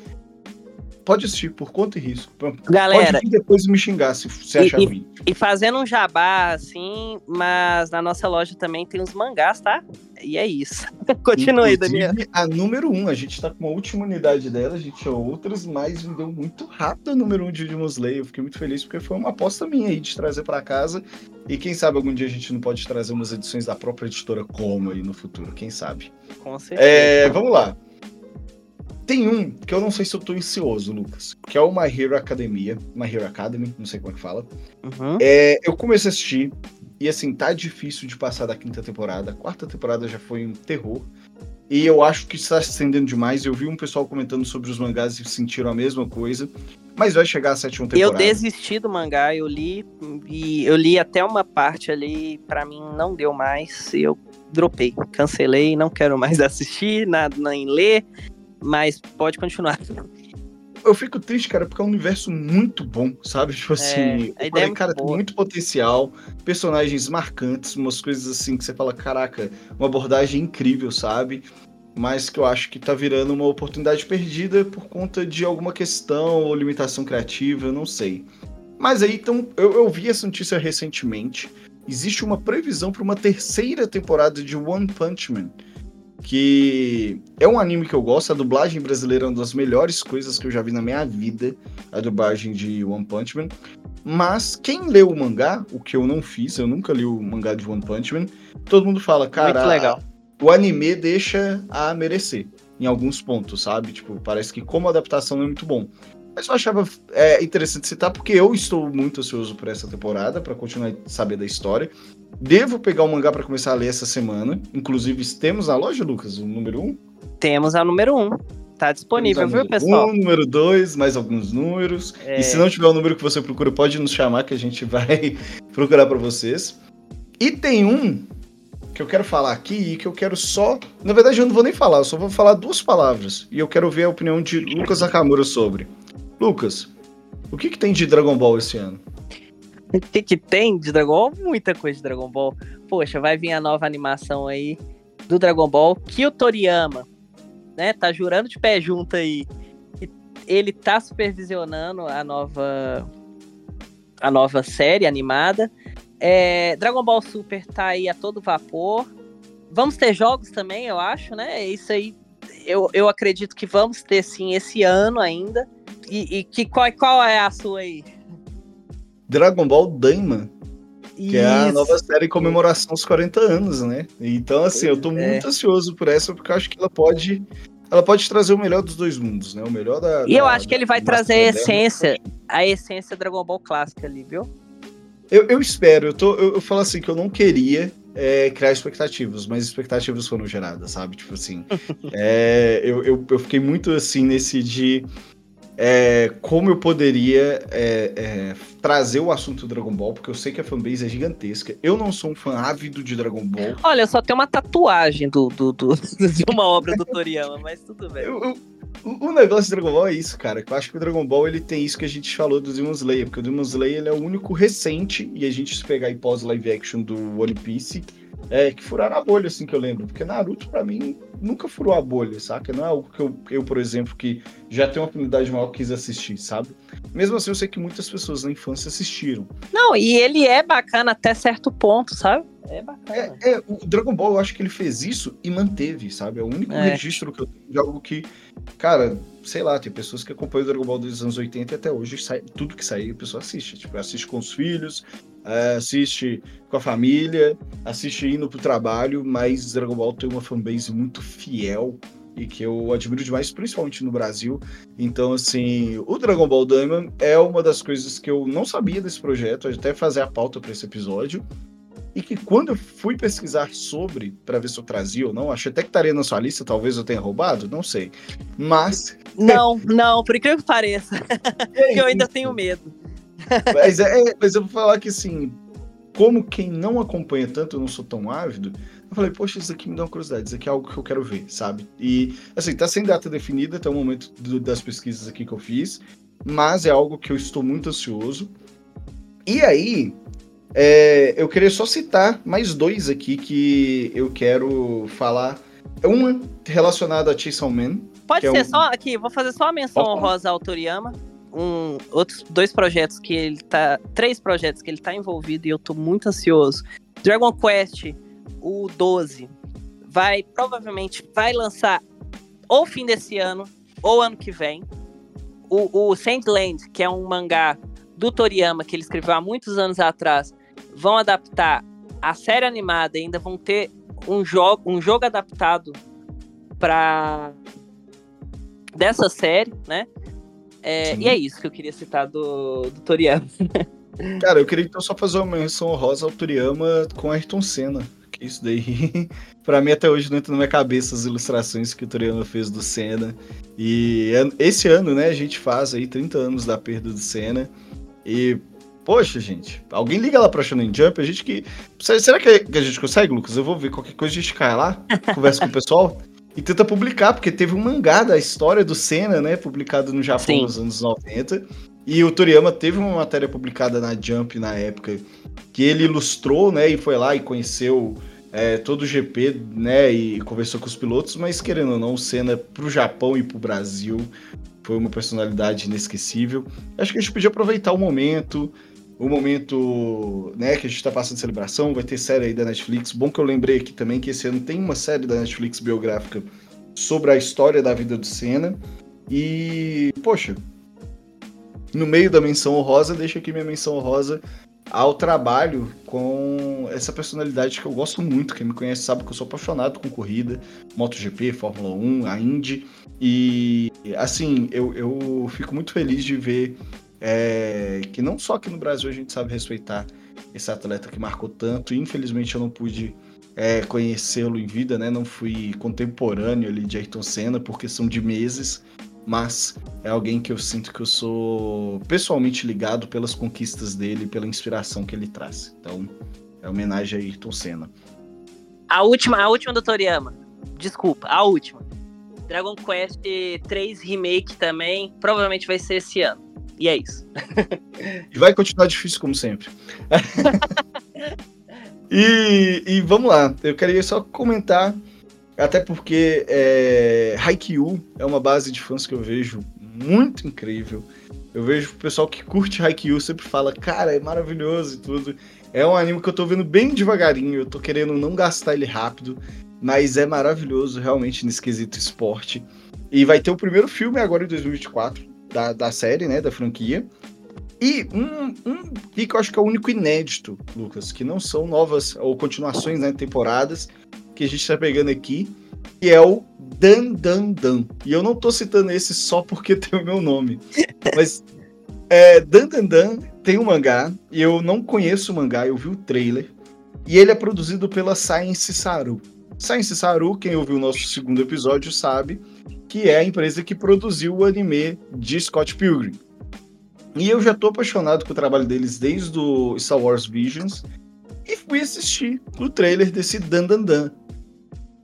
pode assistir por conta e risco. Galera. Pode depois me xingar se você achar e, ruim. E fazendo um jabá, assim, mas na nossa loja também tem os mangás, tá? E é isso. Continue, aí, Daniel. A número um, a gente tá com uma última unidade dela, a gente tinha outras, mas vendeu muito rápido a número um de Demon Slayer. Eu fiquei muito feliz porque foi uma aposta minha aí de trazer para casa. E quem sabe algum dia a gente não pode trazer umas edições da própria editora Como aí no futuro, quem sabe. Com certeza. É, vamos lá. Tem um que eu não sei se eu tô ansioso, Lucas, que é o My Hero Academia, My Hero Academy, não sei como é que fala. Uhum. É, eu comecei a assistir e assim, tá difícil de passar da quinta temporada. A quarta temporada já foi um terror. E eu acho que está se estendendo demais. Eu vi um pessoal comentando sobre os mangás e sentiram a mesma coisa. Mas vai chegar a sétima temporada. Eu desisti do mangá, eu li e eu li até uma parte ali, para mim não deu mais. Eu dropei, cancelei, não quero mais assistir, nada nem ler. Mas pode continuar. Eu fico triste, cara, porque é um universo muito bom, sabe? Tipo é, assim, é, eu falei, cara, boa. tem muito potencial, personagens marcantes, umas coisas assim que você fala, caraca, uma abordagem incrível, sabe? Mas que eu acho que tá virando uma oportunidade perdida por conta de alguma questão ou limitação criativa, não sei. Mas aí, então, eu, eu vi essa notícia recentemente. Existe uma previsão para uma terceira temporada de One Punch Man que é um anime que eu gosto. A dublagem brasileira é uma das melhores coisas que eu já vi na minha vida, a dublagem de One Punch Man. Mas quem leu o mangá, o que eu não fiz, eu nunca li o mangá de One Punch Man, todo mundo fala, cara, Muito legal. o anime deixa a merecer em alguns pontos, sabe? Tipo, parece que como adaptação é muito bom. Mas eu achava é, interessante citar porque eu estou muito ansioso por essa temporada, para continuar a saber da história. Devo pegar o mangá para começar a ler essa semana. Inclusive, temos na loja, Lucas, o número 1? Um? Temos a número 1. Um. Tá disponível, viu, pessoal? Um, número 2, mais alguns números. É... E se não tiver o número que você procura, pode nos chamar que a gente vai procurar para vocês. E tem um que eu quero falar aqui e que eu quero só. Na verdade, eu não vou nem falar, eu só vou falar duas palavras. E eu quero ver a opinião de Lucas Nakamura sobre. Lucas, o que, que tem de Dragon Ball esse ano? O que, que tem de Dragon Ball? Muita coisa de Dragon Ball. Poxa, vai vir a nova animação aí do Dragon Ball que o Toriyama, né, tá jurando de pé junto aí. Ele tá supervisionando a nova a nova série animada. É, Dragon Ball Super tá aí a todo vapor. Vamos ter jogos também, eu acho, né? Isso aí eu, eu acredito que vamos ter sim esse ano ainda. E, e que, qual, qual é a sua aí? Dragon Ball Daima. Que Isso. é a nova série em comemoração aos 40 anos, né? Então, assim, eu tô é. muito ansioso por essa, porque eu acho que ela pode. Ela pode trazer o melhor dos dois mundos, né? O melhor da. E da, eu acho que ele vai trazer a essência, a essência Dragon Ball clássica ali, viu? Eu, eu espero, eu, tô, eu, eu falo assim que eu não queria é, criar expectativas, mas expectativas foram geradas, sabe? Tipo assim, é, eu, eu, eu, fiquei muito assim nesse de é, como eu poderia é, é, trazer o assunto do Dragon Ball, porque eu sei que a fanbase é gigantesca. Eu não sou um fã ávido de Dragon Ball. Olha, só tenho uma tatuagem do, do, do de uma obra do Toriyama, mas tudo bem. Eu, eu, o, o, negócio do Dragon Ball é isso, cara. Eu acho que o Dragon Ball ele tem isso que a gente falou do Demon Slayer, porque o Demon Slayer ele é o único recente, e a gente se pegar em pós live action do One Piece, é, que furaram a bolha, assim, que eu lembro. Porque Naruto, para mim, nunca furou a bolha, saca? Não é algo que eu, eu, por exemplo, que já tenho uma afinidade maior, quis assistir, sabe? Mesmo assim, eu sei que muitas pessoas na infância assistiram. Não, e ele é bacana até certo ponto, sabe? É bacana. É, é, o Dragon Ball, eu acho que ele fez isso e manteve, sabe? É o único é. registro que eu tenho de algo que, cara, sei lá, tem pessoas que acompanham o Dragon Ball desde os anos 80 e até hoje sai, tudo que sair a pessoa assiste. Tipo, assiste com os filhos, assiste com a família, assiste indo pro trabalho, mas Dragon Ball tem uma fanbase muito fiel e que eu admiro demais, principalmente no Brasil. Então, assim, o Dragon Ball Diamond é uma das coisas que eu não sabia desse projeto, até fazer a pauta para esse episódio. E que quando eu fui pesquisar sobre, para ver se eu trazia ou não, achei até que estaria na sua lista, talvez eu tenha roubado, não sei. Mas. Não, não, por incrível que pareça. É eu ainda tenho medo. Mas, é, é, mas eu vou falar que assim, como quem não acompanha tanto, eu não sou tão ávido, eu falei, poxa, isso aqui me dá uma curiosidade, isso aqui é algo que eu quero ver, sabe? E, assim, tá sem data definida até o momento do, das pesquisas aqui que eu fiz, mas é algo que eu estou muito ansioso. E aí, é, eu queria só citar mais dois aqui que eu quero falar. Uma relacionada a Chainsaw Man. Pode é ser é um... só aqui, vou fazer só a menção honrosa ao Toriyama. Um, outros dois projetos que ele tá. Três projetos que ele tá envolvido e eu tô muito ansioso. Dragon Quest, o 12, vai provavelmente vai lançar ou fim desse ano ou ano que vem. O, o Sandland, que é um mangá do Toriyama que ele escreveu há muitos anos atrás, vão adaptar a série animada, ainda vão ter um jogo, um jogo adaptado para dessa série, né? É, e é isso que eu queria citar do, do Toriyama. Cara, eu queria então só fazer uma menção rosa ao Toriyama com Ayrton Senna. Que isso daí, pra mim até hoje não entra na minha cabeça as ilustrações que o Toriyama fez do Senna. E esse ano, né, a gente faz aí 30 anos da perda do Senna. E Poxa, gente, alguém liga lá pra Shonen Jump, a gente que. Será que a gente consegue, Lucas? Eu vou ver qualquer coisa, a gente cai lá, conversa com o pessoal e tenta publicar, porque teve um mangá da história do Senna, né? Publicado no Japão Sim. nos anos 90. E o Toriyama teve uma matéria publicada na Jump na época que ele ilustrou, né? E foi lá e conheceu é, todo o GP, né? E conversou com os pilotos, mas querendo ou não, o Senna pro Japão e pro Brasil foi uma personalidade inesquecível. Acho que a gente podia aproveitar o momento, o momento né, que a gente está passando de celebração, vai ter série aí da Netflix. Bom que eu lembrei aqui também que esse ano tem uma série da Netflix biográfica sobre a história da vida do Senna. E, poxa, no meio da menção honrosa, deixa aqui minha menção honrosa ao trabalho com essa personalidade que eu gosto muito. Quem me conhece sabe que eu sou apaixonado com corrida, MotoGP, Fórmula 1, a Indy. E, assim, eu, eu fico muito feliz de ver é, que não só aqui no Brasil a gente sabe respeitar esse atleta que marcou tanto, infelizmente eu não pude é, conhecê-lo em vida, né? Não fui contemporâneo ali de Ayrton Senna por questão de meses, mas é alguém que eu sinto que eu sou pessoalmente ligado pelas conquistas dele, pela inspiração que ele traz. Então, é homenagem a Ayrton Senna. A última, a última do Toriyama. Desculpa, a última. Dragon Quest 3 Remake também, provavelmente vai ser esse ano. E é isso. e vai continuar difícil como sempre. e, e, vamos lá, eu queria só comentar, até porque é, Haikyuu é uma base de fãs que eu vejo muito incrível. Eu vejo o pessoal que curte Haikyuu sempre fala, cara, é maravilhoso e tudo. É um anime que eu tô vendo bem devagarinho, eu tô querendo não gastar ele rápido, mas é maravilhoso realmente nesse quesito esporte. E vai ter o primeiro filme agora em 2024, da, da série, né, da franquia. E um, um que eu acho que é o único inédito, Lucas, que não são novas ou continuações, né, temporadas, que a gente está pegando aqui, que é o Dan Dan Dan. E eu não tô citando esse só porque tem o meu nome. Mas é, Dan Dan Dan tem um mangá, e eu não conheço o mangá, eu vi o trailer, e ele é produzido pela Science Saru. Science Saru, quem ouviu o nosso segundo episódio sabe, que é a empresa que produziu o anime de Scott Pilgrim. E eu já tô apaixonado com o trabalho deles desde o Star Wars Visions e fui assistir o trailer desse Dan Dan Dan.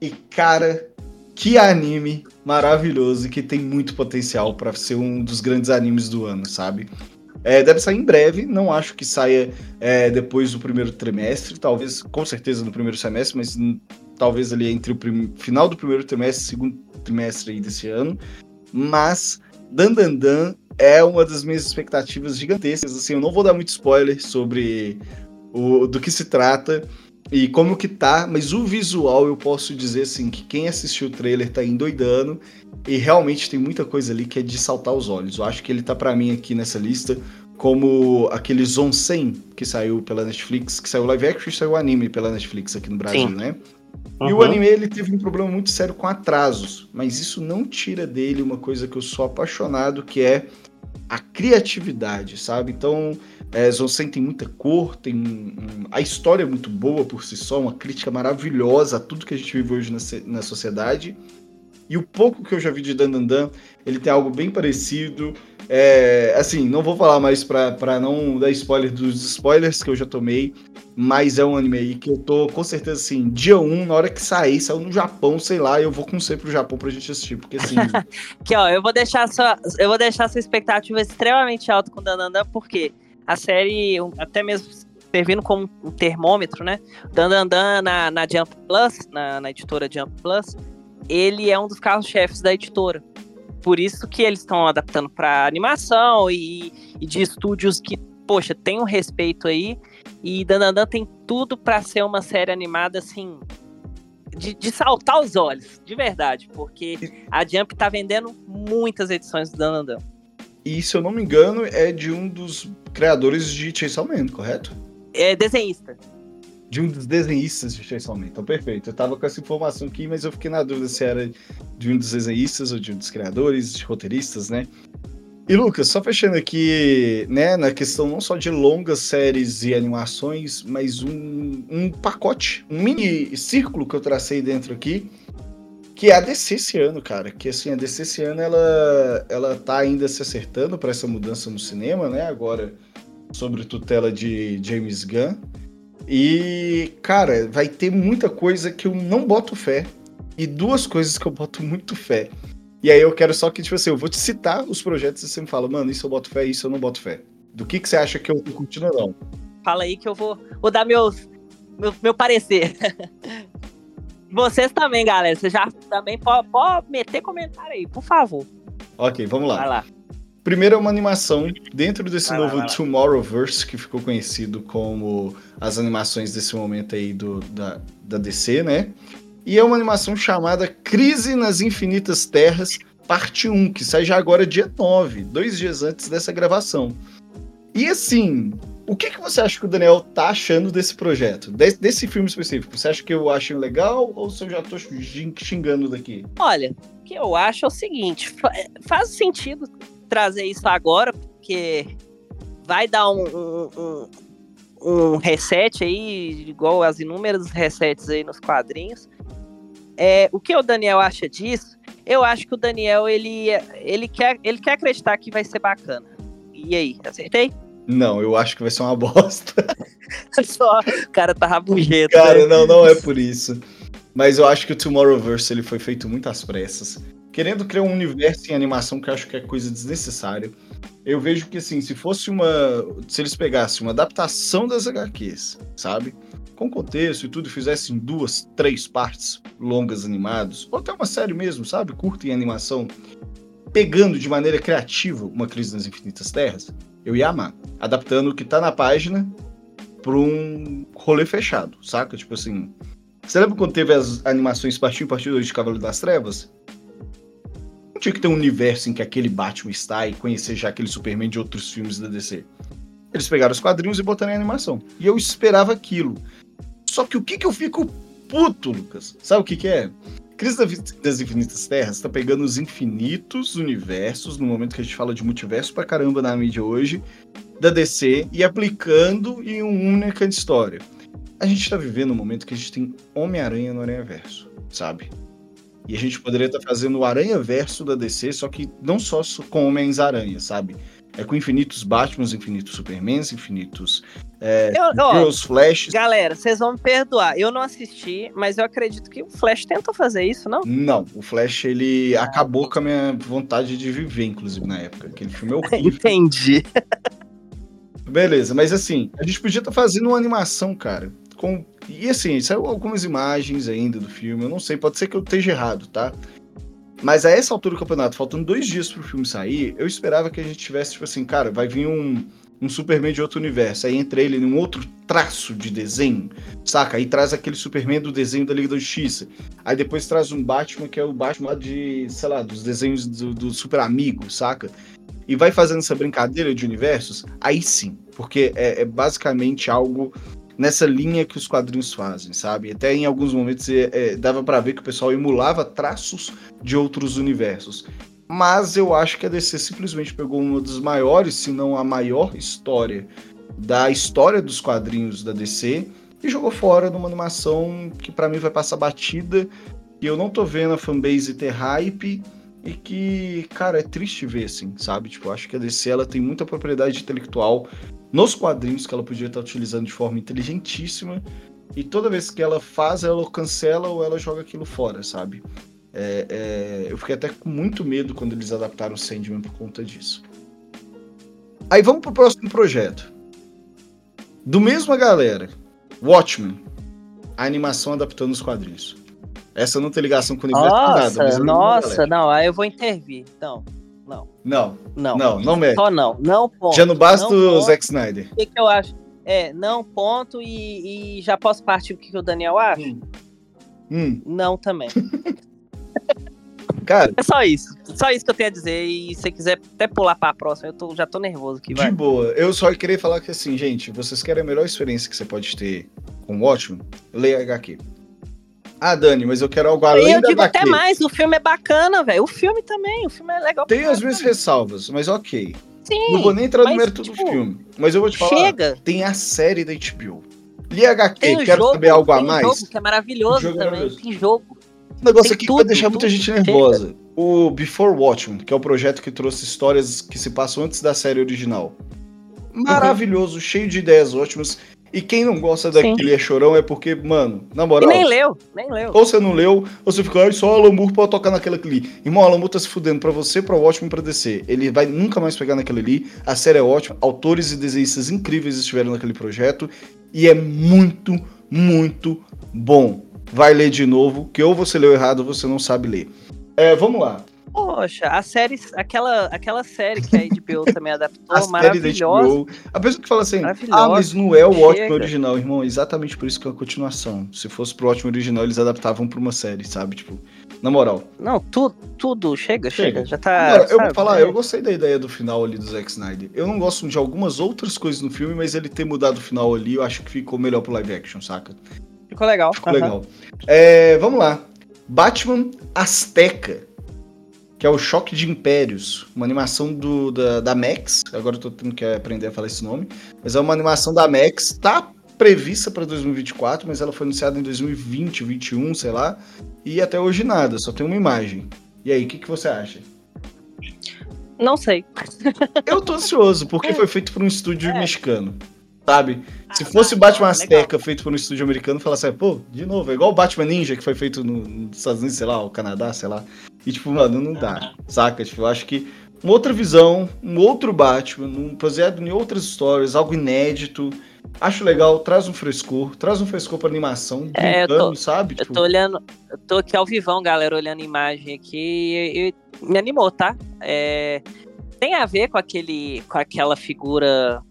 E cara, que anime maravilhoso que tem muito potencial para ser um dos grandes animes do ano, sabe? É, deve sair em breve, não acho que saia é, depois do primeiro trimestre, talvez, com certeza no primeiro semestre, mas talvez ali entre o final do primeiro trimestre e segundo trimestre aí desse ano. Mas Dandandan é uma das minhas expectativas gigantescas. Assim, eu não vou dar muito spoiler sobre o, do que se trata e como que tá, mas o visual eu posso dizer assim que quem assistiu o trailer tá endoidando e realmente tem muita coisa ali que é de saltar os olhos. Eu acho que ele tá para mim aqui nessa lista como aquele Zonsen que saiu pela Netflix, que saiu live action e saiu anime pela Netflix aqui no Brasil, Sim. né? Uhum. E o anime ele teve um problema muito sério com atrasos, mas isso não tira dele uma coisa que eu sou apaixonado, que é a criatividade, sabe? Então, é, Zonsen tem muita cor, tem um, a história é muito boa por si só, uma crítica maravilhosa a tudo que a gente vive hoje na, na sociedade. E o pouco que eu já vi de Dandandan, ele tem algo bem parecido. É, assim, não vou falar mais para não dar spoiler dos spoilers que eu já tomei, mas é um anime aí que eu tô com certeza assim, dia 1, um, na hora que sair, saiu no Japão, sei lá, eu vou com você pro Japão pra gente assistir, porque assim. que ó, eu vou deixar sua, eu vou deixar sua expectativa extremamente alta com Dandandan, porque a série, até mesmo servindo como um termômetro, né? Dandandan na, na Jump Plus, na, na editora Jump Plus, ele é um dos carros-chefes da editora. Por isso que eles estão adaptando para animação e, e, de estúdios que, poxa, tem um respeito aí. E Dandandan tem tudo para ser uma série animada assim. De, de, saltar os olhos, de verdade, porque a Jump tá vendendo muitas edições do Dandandan. E se eu não me engano, é de um dos criadores de Chainsaw Man, correto? É desenhista de um dos desenhistas de Chainsaw Man. Então, perfeito. Eu tava com essa informação aqui, mas eu fiquei na dúvida se era de um dos desenhistas ou de um dos criadores, de roteiristas, né? E Lucas, só fechando aqui, né, na questão não só de longas séries e animações, mas um, um pacote, um mini círculo que eu tracei dentro aqui, que é a DC esse ano, cara. Que assim, a DC esse ano ela, ela tá ainda se acertando para essa mudança no cinema, né? Agora, sobre tutela de James Gunn. E, cara, vai ter muita coisa que eu não boto fé. E duas coisas que eu boto muito fé. E aí eu quero só que, tipo assim, eu vou te citar os projetos e você me fala, mano, isso eu boto fé, isso eu não boto fé. Do que, que você acha que eu continuo não? Fala aí que eu vou, vou dar meus, meu, meu parecer. Vocês também, galera. Você já também pode, pode meter comentário aí, por favor. Ok, vamos lá. Vai lá. Primeiro é uma animação dentro desse vai novo lá, Tomorrowverse, que ficou conhecido como as animações desse momento aí do, da, da DC, né? E é uma animação chamada Crise nas Infinitas Terras, parte 1, que sai já agora dia 9, dois dias antes dessa gravação. E assim, o que, que você acha que o Daniel tá achando desse projeto? Desse, filme específico? Você acha que eu acho legal ou se eu já tô xingando daqui? Olha, o que eu acho é o seguinte: faz sentido trazer isso agora, porque vai dar um, um, um, um reset aí, igual as inúmeras resets aí nos quadrinhos. É, o que o Daniel acha disso? Eu acho que o Daniel ele, ele, quer, ele quer acreditar que vai ser bacana. E aí, acertei? Não, eu acho que vai ser uma bosta. Só, o cara tá rabugento. Cara, né? não, não é por isso. Mas eu acho que o Tomorrowverse ele foi feito muito às pressas querendo criar um universo em animação que eu acho que é coisa desnecessária. Eu vejo que, assim, se fosse uma. Se eles pegassem uma adaptação das HQs, sabe? Com contexto e tudo, fizessem duas, três partes longas animadas, ou até uma série mesmo, sabe? Curta em animação, pegando de maneira criativa uma Crise nas Infinitas Terras, eu ia amar. Adaptando o que tá na página para um rolê fechado, saca? Tipo assim. Você lembra quando teve as animações Partido 2 de Cavaleiro das Trevas? Tinha que ter um universo em que aquele Batman está e conhecer já aquele Superman de outros filmes da DC. Eles pegaram os quadrinhos e botaram em animação. E eu esperava aquilo. Só que o que, que eu fico puto, Lucas? Sabe o que, que é? Crise das Infinitas Terras tá pegando os infinitos universos, no momento que a gente fala de multiverso pra caramba na mídia hoje, da DC, e aplicando em uma única história. A gente tá vivendo um momento que a gente tem Homem-Aranha no Aranha-Verso, sabe? E a gente poderia estar tá fazendo o Aranha Verso da DC, só que não só com Homens-Aranha, sabe? É com infinitos Batmans, infinitos Supermans, infinitos é, Eu- ó, Girls, Flashes. Galera, vocês vão me perdoar. Eu não assisti, mas eu acredito que o Flash tentou fazer isso, não? Não, o Flash ele acabou com a minha vontade de viver, inclusive, na época. Aquele filme é horrível. Entendi. Beleza, mas assim, a gente podia estar fazendo uma animação, cara. Com... E assim, saiu algumas imagens ainda do filme, eu não sei, pode ser que eu esteja errado, tá? Mas a essa altura do campeonato, faltando dois dias pro filme sair, eu esperava que a gente tivesse, tipo assim, cara, vai vir um, um Superman de outro universo, aí entra ele num outro traço de desenho, saca? Aí traz aquele Superman do desenho da Liga da Justiça. Aí depois traz um Batman que é o Batman lá de, sei lá, dos desenhos do, do Super Amigo, saca? E vai fazendo essa brincadeira de universos, aí sim, porque é, é basicamente algo nessa linha que os quadrinhos fazem, sabe? Até em alguns momentos é, é, dava pra ver que o pessoal emulava traços de outros universos. Mas eu acho que a DC simplesmente pegou uma das maiores, se não a maior história da história dos quadrinhos da DC e jogou fora numa animação que pra mim vai passar batida, que eu não tô vendo a fanbase ter hype e que, cara, é triste ver assim, sabe? Tipo, acho que a DC ela tem muita propriedade intelectual nos quadrinhos que ela podia estar utilizando de forma inteligentíssima e toda vez que ela faz, ela cancela ou ela joga aquilo fora, sabe? É, é, eu fiquei até com muito medo quando eles adaptaram o Sandman por conta disso. Aí vamos pro próximo projeto. Do mesma galera, Watchmen, a animação adaptando os quadrinhos. Essa não tem ligação com o universo nem nada. mas Nossa, nossa, não, aí eu vou intervir. Não, não, Não, não. não, não mete. Só não, não ponto. Já não basta o. Zack Snyder. O que, que eu acho? É, não ponto e, e já posso partir o que, que o Daniel acha? Hum, Não também. cara, É só isso. Só isso que eu tenho a dizer. E se você quiser até pular pra próxima, eu tô- já tô nervoso aqui, de vai. boa. Eu só queria falar que assim, gente, vocês querem a melhor experiência que você pode ter com o Watchmen? Leia HQ. Ah, Dani, mas eu quero algo além eu da digo até mais, o filme é bacana, velho. O filme também, o filme é legal. Tem as minhas ressalvas, mas ok. Sim, não vou nem entrar no mérito do tipo, filme. Mas eu vou te falar. chega. Tem a série da HBO. Li HQ, Tem quero jogo, saber algo a tem mais. jogo que é maravilhoso jogo é também. maravilhoso. Tem jogo. Um negócio Tem aqui que vai tudo, deixar muita tudo. gente nervosa. O Before Watchmen, que é o projeto que trouxe histórias que se passam antes da série original. Maravilhoso, cheio de ideias ótimas. E quem não gosta Sim. daquele é chorão é porque, mano, na E moral. nem leu, nem leu. Ou você não leu, ou você fica, ai, só o Alan Moore pode tocar naquela ali. Irmão, o Alan Moore tá se fudendo pra você, pra Watchmen e pra DC. Ele vai nunca mais pegar naquele ali. A série é ótima. Autores e desenhistas incríveis estiveram naquele projeto. E é muito, muito bom. Vai ler de novo, que ou você leu errado ou você não sabe ler. É, vamos lá. Poxa, a série, aquela, aquela série que a HBO também adaptou, A série da maravilhosa. HBO. A pessoa que fala assim, ah, mas não é o Chega. Watchmen original, irmão. Exatamente por isso que é a continuação. Se fosse pro Watchmen original, eles adaptavam pra uma série, sabe? Tipo, na moral. Não, tudo, tudo, chega, Chega. chega, já tá. Agora, eu vou falar, é. eu gostei da ideia do final ali do Zack Snyder. Eu não gosto de algumas outras coisas no filme, mas ele ter mudado o final ali, eu acho que ficou melhor pro live action, saca? Ficou legal. Ficou aham. legal. É, vamos lá. Batman Azteca, que é o Choque de Impérios, uma animação do, da, da Max. Agora eu tô tendo que aprender a falar esse nome. Mas é uma animação da Max, tá prevista para 2024, mas ela foi anunciada em 2020, 2021, sei lá. E até hoje nada, só tem uma imagem. E aí, o que, que você acha? Não sei. Eu tô ansioso, porque foi feito por um estúdio É. mexicano. Sabe? Se Ah, fosse tá, Batman tá. Azteca feito por um estúdio americano, falasse, pô, de novo, é igual o Batman Ninja que foi feito no- nos Estados Unidos, sei lá, o Canadá, sei lá. E tipo, mano, não dá, saca? Tipo, eu acho que uma outra visão, um outro Batman, um baseado em outras histórias, algo inédito. Acho legal, traz um frescor, traz um frescor pra animação, É, eu tô- brincando, sabe? Eu Tipo, tô olhando, eu tô aqui ao vivão, galera, olhando a imagem aqui e, e me animou, tá? É, tem a ver com aquele, com aquela figura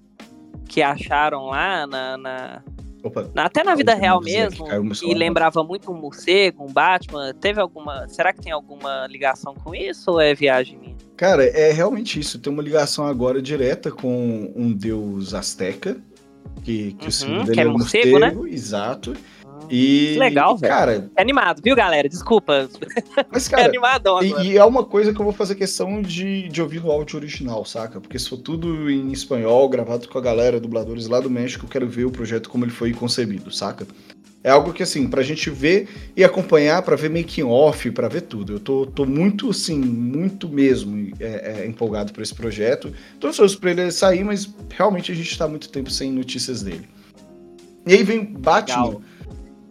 que acharam lá na, na- opa, até na vida real mesmo, que lembrava muito um morcego, um Batman. Teve alguma, será que tem alguma ligação com isso ou é viagem minha? Cara, é realmente isso. Tem uma ligação agora direta com um deus azteca, que, que Uhum, o símbolo que dele é é o morcego, né? Exato. E, Que legal, velho. Cara, É animado, viu, galera? Desculpa, mas é cara, animadão agora. e, e é uma coisa que eu vou fazer questão de, de ouvir no áudio original, saca? Porque se for tudo em espanhol, gravado com a galera, dubladores lá do México, eu quero ver o projeto como ele foi concebido, saca? É algo que, assim, pra gente ver e acompanhar, para ver making off, para ver tudo. Eu tô, tô muito, assim, muito mesmo é, é, empolgado por esse projeto. Tô ansioso pra ele sair, mas realmente a gente tá muito tempo sem notícias dele. E aí vem Batman. Legal.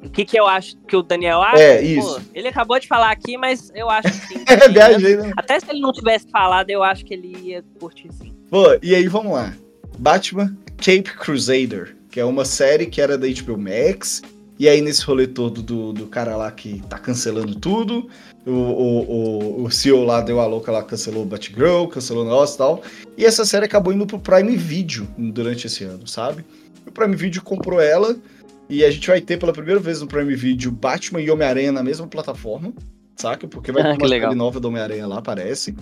O que, que eu acho que o Daniel acha? É, isso. Pô, ele acabou de falar aqui, mas eu acho que sim. é, viajei, né? Até se ele não tivesse falado, eu acho que ele ia curtir sim. Pô, e aí vamos lá. Batman Cape Crusader, que é uma série que era da HBO Max. E aí, nesse rolê todo do, do cara lá que tá cancelando tudo, o, o, o, o CEO lá deu a louca lá, cancelou o Batgirl, cancelou o negócio e tal. E essa série acabou indo pro Prime Video durante esse ano, sabe? O Prime Video comprou ela e a gente vai ter pela primeira vez no Prime Video Batman e Homem-Aranha na mesma plataforma, saca? Porque vai ter uma série nova do Homem-Aranha lá, parece.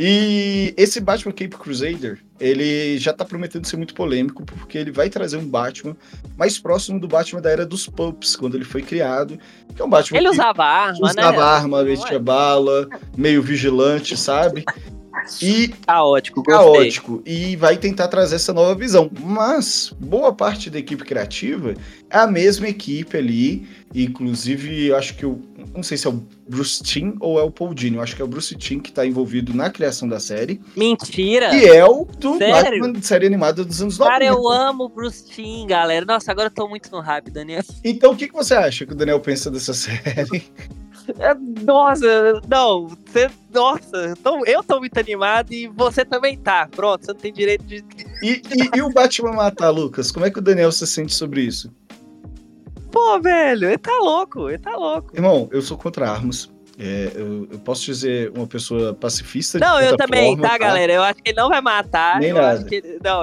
E esse Batman Cape Crusader, ele já tá prometendo ser muito polêmico, porque ele vai trazer um Batman mais próximo do Batman da era dos Pups, quando ele foi criado. Que é um Batman ele usava arma, usava né? Usava arma, vestia bala, meio vigilante, sabe? E caótico, gostei. caótico e vai tentar trazer essa nova visão. Mas boa parte da equipe criativa é a mesma equipe ali, inclusive acho que o não sei se é o Bruce Timm ou é o Paul Dini, eu acho que é o Bruce Timm que está envolvido na criação da série. Mentira. E é o do Sério? Batman série animada dos anos 90. Cara, eu amo o Bruce Timm, galera. Nossa, agora eu tô muito no hype, Daniel. Então, o que, que você acha que o Daniel pensa dessa série? É, nossa, não, você, nossa, tô, eu tô muito animado e você também tá. Pronto, você não tem direito de. E, e, e o Batman matar, Lucas? Como é que o Daniel se sente sobre isso? Pô, velho, ele tá louco, ele tá louco. Irmão, eu sou contra armas. É, eu, eu, posso dizer uma pessoa pacifista. Não, eu também, forma, tá, tá, galera? Eu acho que ele não vai matar. Nem nada.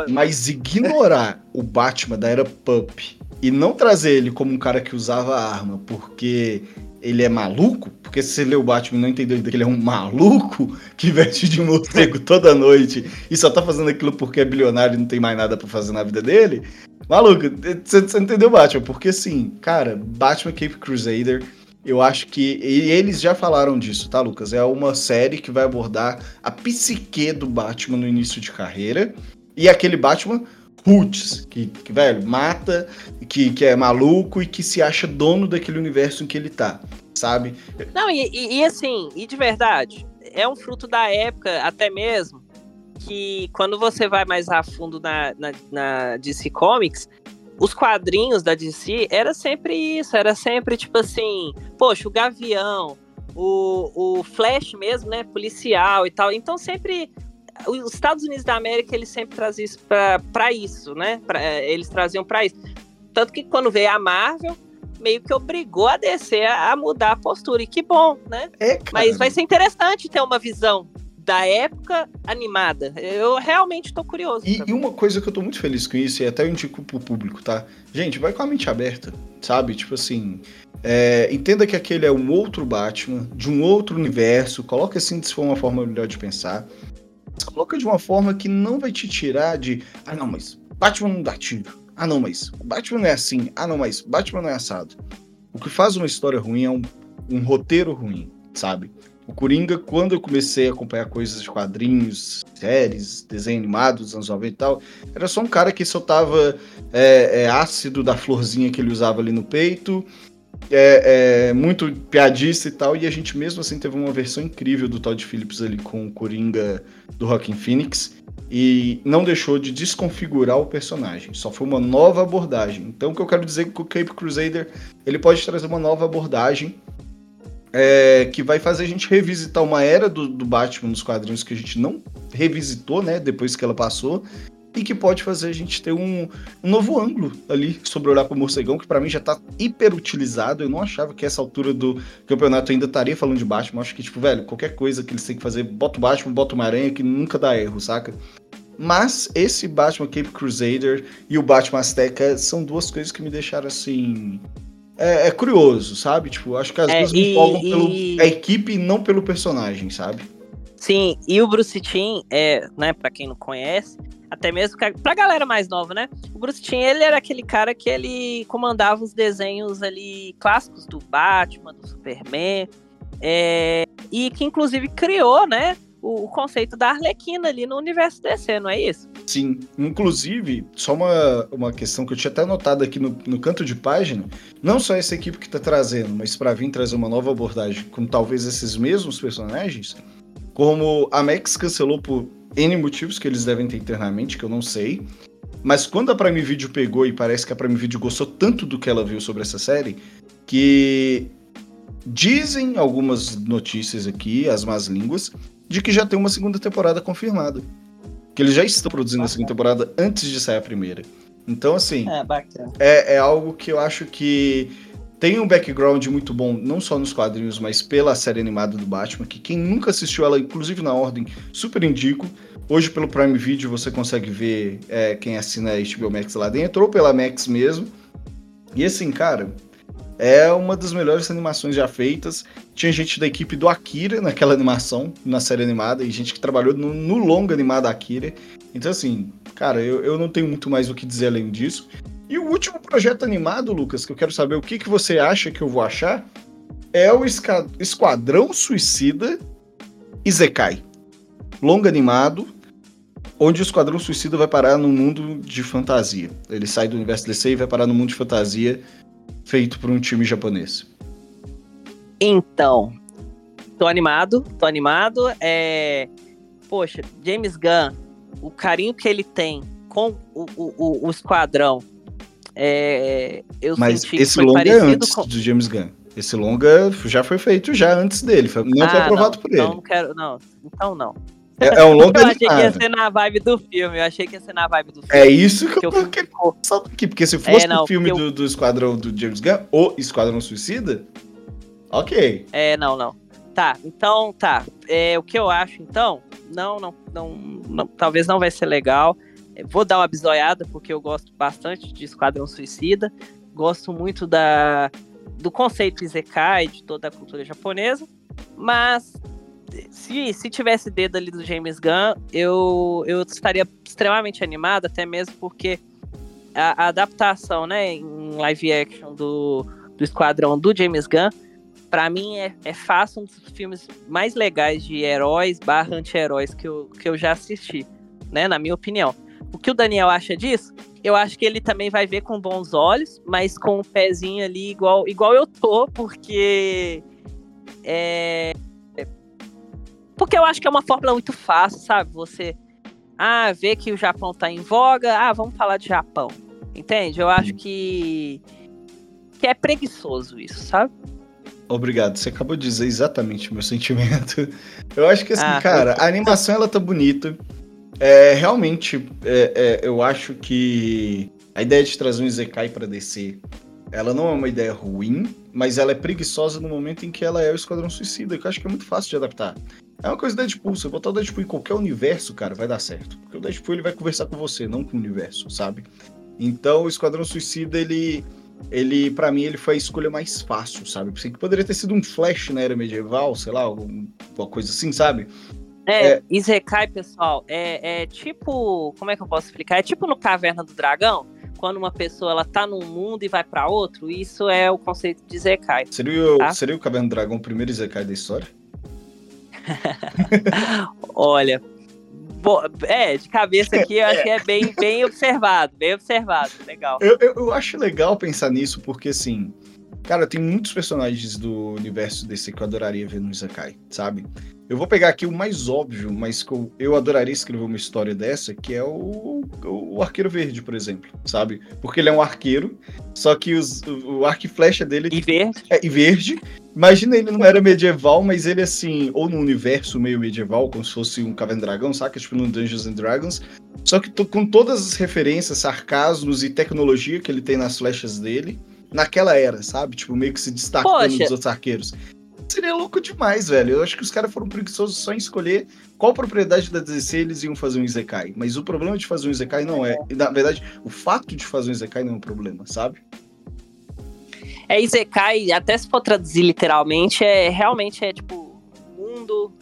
Mas ignorar o Batman da era Pup e não trazer ele como um cara que usava arma porque ele é maluco, porque se você lê o Batman e não entendeu que ele é um maluco que veste de morcego toda noite e só tá fazendo aquilo porque é bilionário e não tem mais nada para fazer na vida dele. Maluco, você, entendeu Batman? Porque assim, cara, Batman Cape Crusader, eu acho que. E eles já falaram disso, tá, Lucas? É uma série que vai abordar a psique do Batman no início de carreira. E aquele Batman roots, que, que, velho, mata, que, que é maluco e que se acha dono daquele universo em que ele tá, sabe? Não, e, e, e assim, e de verdade, é um fruto da época, até mesmo, que quando você vai mais a fundo na, na, na DC Comics, os quadrinhos da DC era sempre isso, era sempre tipo assim, poxa, o Gavião, o, o Flash mesmo, né, policial e tal. Então sempre os Estados Unidos da América eles sempre trazem isso para isso, né? Pra, é, eles traziam para isso. Tanto que quando veio a Marvel, meio que obrigou a descer a mudar a postura. E que bom, né? É, Mas vai ser interessante ter uma visão da época animada. Eu realmente tô curioso. E, e, uma coisa que eu tô muito feliz com isso, e até eu indico pro público, tá? Gente, vai com a mente aberta, sabe? Tipo assim, é, entenda que aquele é um outro Batman, de um outro universo, coloca assim se for uma forma melhor de pensar coloca de uma forma que não vai te tirar de. Ah, não, mas Batman não dá tiro. Ah, não, mas Batman não é assim. Ah, não, mas Batman não é assado. O que faz uma história ruim é um, um roteiro ruim, sabe? O Coringa, quando eu comecei a acompanhar coisas de quadrinhos, séries, desenho animado dos anos 90 e tal, era só um cara que soltava é, é, ácido da florzinha que ele usava ali no peito é, é, muito piadista e tal, e a gente mesmo assim teve uma versão incrível do Todd Phillips ali com o Coringa do Rockin' Phoenix, e não deixou de desconfigurar o personagem, só foi uma nova abordagem. Então o que eu quero dizer é que o Cape Crusader ele pode trazer uma nova abordagem é, que vai fazer a gente revisitar uma era do, do, Batman nos quadrinhos que a gente não revisitou, né, depois que ela passou, e que pode fazer a gente ter um, um novo ângulo ali sobre olhar para o morcegão, que para mim já tá hiper utilizado. Eu não achava que essa altura do campeonato ainda estaria falando de Batman. Eu acho que, tipo, velho, qualquer coisa que eles têm que fazer, bota o Batman, bota uma aranha, que nunca dá erro, saca? Mas esse Batman Cape Crusader e o Batman Azteca são duas coisas que me deixaram assim. É, é curioso, sabe? Tipo, acho que as é, duas me empolgam e... pela equipe e não pelo personagem, sabe? Sim, e o Bruce Timm, é, né, pra quem não conhece, até mesmo pra galera mais nova, né? O Bruce Timm, ele era aquele cara que ele comandava os desenhos ali clássicos do Batman, do Superman, é, e que inclusive criou, né, o, o, conceito da Arlequina ali no universo DC, não é isso? Sim, inclusive, só uma, uma questão que eu tinha até notado aqui no, no canto de página, não só essa equipe que está trazendo, mas para vir trazer uma nova abordagem com talvez esses mesmos personagens, como a Max cancelou por N motivos que eles devem ter internamente, que eu não sei, mas quando a Prime Video pegou, e parece que a Prime Video gostou tanto do que ela viu sobre essa série, que dizem algumas notícias aqui, as más línguas, de que já tem uma segunda temporada confirmada que eles já estão produzindo a segunda temporada antes de sair a primeira. Então, assim, é, é, é algo que eu acho que tem um background muito bom, não só nos quadrinhos, mas pela série animada do Batman, que quem nunca assistiu ela, inclusive na ordem, super indico. Hoje, pelo Prime Video, você consegue ver é, quem assina a HBO Max lá dentro, ou pela Max mesmo. E assim, cara, é uma das melhores animações já feitas. Tinha gente da equipe do Akira naquela animação, na série animada, e gente que trabalhou no, no longo animado Akira. Então, assim, cara, eu, eu não tenho muito mais o que dizer além disso. E o último projeto animado, Lucas, que eu quero saber o que, que você acha que eu vou achar, é o Esquadrão Suicida Izekai. Longo animado, onde o Esquadrão Suicida vai parar no mundo de fantasia. Ele sai do universo DC e vai parar no mundo de fantasia feito por um time japonês? Então, tô animado, tô animado. É... Poxa, James Gunn, o carinho que ele tem com o, o, o esquadrão, é... eu Mas senti esse longa é antes com... do James Gunn. Esse longa já foi feito já antes dele, não ah, foi aprovado não, por ele. Não, quero, não. Então não. É, é um longa Eu achei que ia ser na vibe do filme. Eu achei que ia ser na vibe do filme. É isso que, que eu tô querendo aqui. Porque se fosse é, não, o filme do, eu... do Esquadrão do James Gunn, ou Esquadrão Suicida, ok. É, não, não. Tá, então, tá. É, o que eu acho, então, não, não, não, não talvez não vai ser legal. Vou dar uma bisoiada, porque eu gosto bastante de Esquadrão Suicida. Gosto muito da, do conceito Izekai, de toda a cultura japonesa. Mas se, se tivesse dedo ali do James Gunn, eu, eu estaria extremamente animado, até mesmo porque a, a adaptação, né, em live action do, do Esquadrão do James Gunn, para mim é, é fácil um dos filmes mais legais de heróis barra anti-heróis que eu, que eu já assisti, né, na minha opinião. O que o Daniel acha disso? Eu acho que ele também vai ver com bons olhos, mas com o um pezinho ali igual, igual eu tô, porque é, porque eu acho que é uma fórmula muito fácil, sabe? Você ah, vê que o Japão tá em voga, ah, vamos falar de Japão. Entende? Eu acho que que é preguiçoso isso, sabe? Obrigado, você acabou de dizer exatamente o meu sentimento. Eu acho que assim, ah, cara, a animação ela tá bonita. É, realmente, é, é, eu acho que a ideia de trazer um Izekai pra descer, ela não é uma ideia ruim, mas ela é preguiçosa no momento em que ela é o Esquadrão Suicida, que eu acho que é muito fácil de adaptar. É uma coisa do Deadpool. Se eu botar o Deadpool em qualquer universo, cara, vai dar certo. Porque o Deadpool ele vai conversar com você, não com o universo, sabe? Então o Esquadrão Suicida, ele. Ele, para mim, ele foi a escolha mais fácil, sabe? Pensei que poderia ter sido um Flash na era medieval, sei lá, alguma coisa assim, sabe? É, é... Isekai, pessoal, é, é tipo. Como é que eu posso explicar? É tipo no Caverna do Dragão, quando uma pessoa ela tá num mundo e vai para outro, isso é o conceito de Isekai. Seria, tá? seria o Caverna do Dragão o primeiro Isekai da história? Olha, é, de cabeça aqui eu acho que é bem, bem observado, bem observado, legal. Eu, eu, eu, acho legal pensar nisso, porque assim, cara, tem muitos personagens do universo desse que eu adoraria ver no Izakai, sabe? Eu vou pegar aqui o mais óbvio, mas que eu, eu adoraria escrever uma história dessa, que é o, o, Arqueiro Verde, por exemplo, sabe? Porque ele é um arqueiro, só que os, o, o arco e flecha dele... E verde. É, e verde. Imagina ele não era medieval, mas ele assim, ou num universo meio medieval, como se fosse um Caverna Dragão, saca? Tipo no Dungeons and Dragons. Só que com todas as referências, sarcasmos e tecnologia que ele tem nas flechas dele, naquela era, sabe? Tipo, meio que se destacando Poxa. dos outros arqueiros. Seria louco demais, velho. Eu acho que os caras foram preguiçosos só em escolher qual propriedade da DC eles iam fazer um Izekai. Mas o problema de fazer um Izekai não é. Na verdade, o fato de fazer um Izekai não é um problema, sabe? É Izekai, até se for traduzir literalmente, é realmente é tipo mundo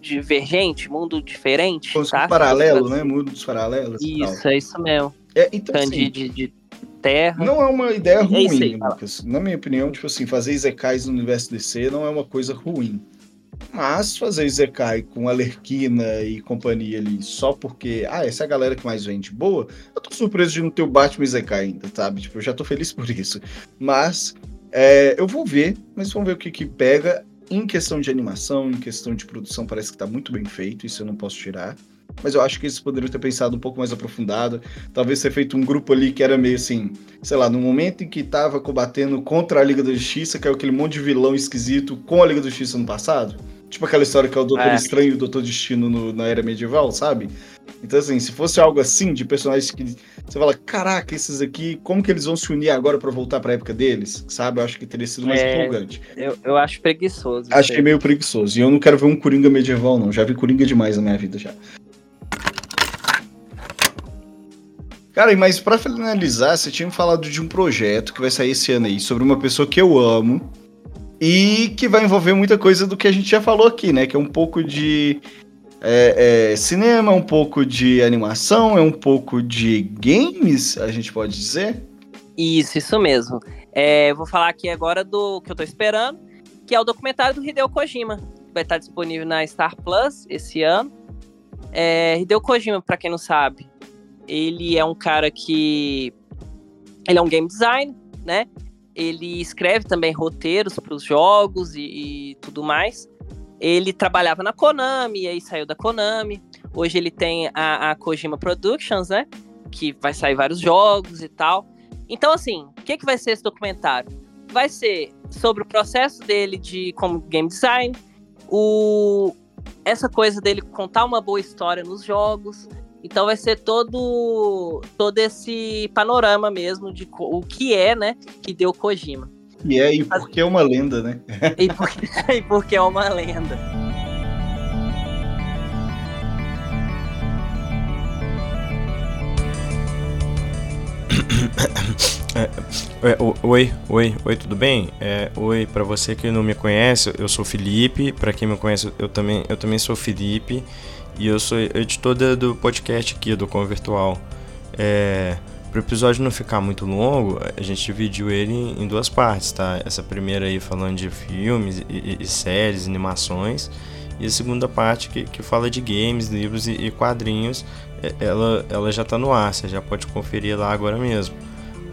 divergente, mundo diferente. Como tá? paralelo, né? Mundos paralelos. Isso, é isso mesmo. É, então, assim, de, de, de Terra. Não é uma ideia é ruim, aí, Lucas. Na minha opinião, tipo assim, fazer Izekais no universo DC não é uma coisa ruim. Mas fazer Izekai com Alerquina e companhia ali só porque, ah, essa é a galera que mais vende boa, eu tô surpreso de não ter o Batman Izekai ainda, sabe? Tipo, eu já tô feliz por isso. Mas é, eu vou ver, mas vamos ver o que que pega. Em questão de animação, em questão de produção, parece que tá muito bem feito, isso eu não posso tirar mas eu acho que eles poderiam ter pensado um pouco mais aprofundado. Talvez ter feito um grupo ali que era meio assim, sei lá, no momento em que tava combatendo contra a Liga da Justiça, que é aquele monte de vilão esquisito com a Liga da Justiça no passado. Tipo aquela história que é o Doutor é. Estranho e o Doutor Destino no, na era medieval, sabe? Então, assim, se fosse algo assim, de personagens que você fala, caraca, esses aqui, como que eles vão se unir agora para voltar pra época deles, sabe? Eu acho que teria sido mais é, empolgante. Eu, eu acho preguiçoso. Achei meio preguiçoso. E eu não quero ver um Coringa medieval, não. Já vi Coringa demais na minha vida já. Cara, mas para finalizar, você tinha falado de um projeto que vai sair esse ano aí, sobre uma pessoa que eu amo e que vai envolver muita coisa do que a gente já falou aqui, né? Que é um pouco de é, é, cinema, um pouco de animação, é um pouco de games, a gente pode dizer? Isso, isso mesmo. É, vou falar aqui agora do que eu tô esperando, que é o documentário do Hideo Kojima. Vai estar disponível na Star Plus esse ano. É, Hideo Kojima, para quem não sabe, ele é um cara que. Ele é um game design, né? Ele escreve também roteiros para os jogos e, e, tudo mais. Ele trabalhava na Konami, e aí saiu da Konami. Hoje ele tem a, a Kojima Productions, né? Que vai sair vários jogos e tal. Então, assim, o que, que vai ser esse documentário? Vai ser sobre o processo dele de como game design, o, essa coisa dele contar uma boa história nos jogos, então vai ser todo todo esse panorama mesmo de o que é, né, que deu Kojima. E é e porque é uma lenda, né? e, porque, e porque é uma lenda. É, oi, oi, oi, tudo bem? É, oi, para você que não me conhece, eu sou Felipe. Para quem me conhece, eu também, eu também sou Felipe. E eu sou editor do podcast aqui, do Com Virtual. É, para o episódio não ficar muito longo, a gente dividiu ele em duas partes, tá? Essa primeira aí falando de filmes e, e séries, animações. E a segunda parte que, que fala de games, livros e, e quadrinhos, é, ela, ela já está no ar, você já pode conferir lá agora mesmo.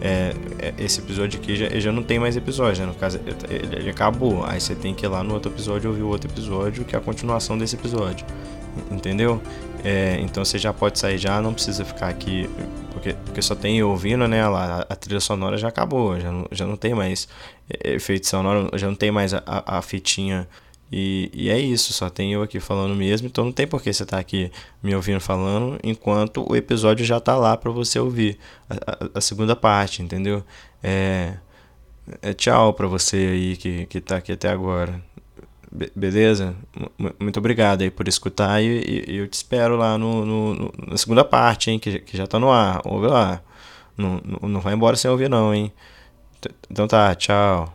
É, é, esse episódio aqui já, já não tem mais episódio, né? no caso ele, ele, acabou. Aí você tem que ir lá no outro episódio ouvir o outro episódio, que é a continuação desse episódio entendeu? É, então você já pode sair já, não precisa ficar aqui, porque, porque só tem ouvindo, né? A, a trilha sonora já acabou, já não, já não tem mais é, efeito sonoro, já não tem mais a, a, a fitinha. E, e, é isso, só tem eu aqui falando mesmo, então não tem por que você estar tá aqui me ouvindo falando, enquanto o episódio já está lá para você ouvir a, a, segunda parte, entendeu? É, é tchau para você aí que, que tá aqui até agora beleza? muito obrigado aí por escutar e, e, eu te espero lá no, no, no, na segunda parte, hein? Que, que já tá no ar. Ouve lá. Não, não, não vai embora sem ouvir, não, hein? Então tá, tchau.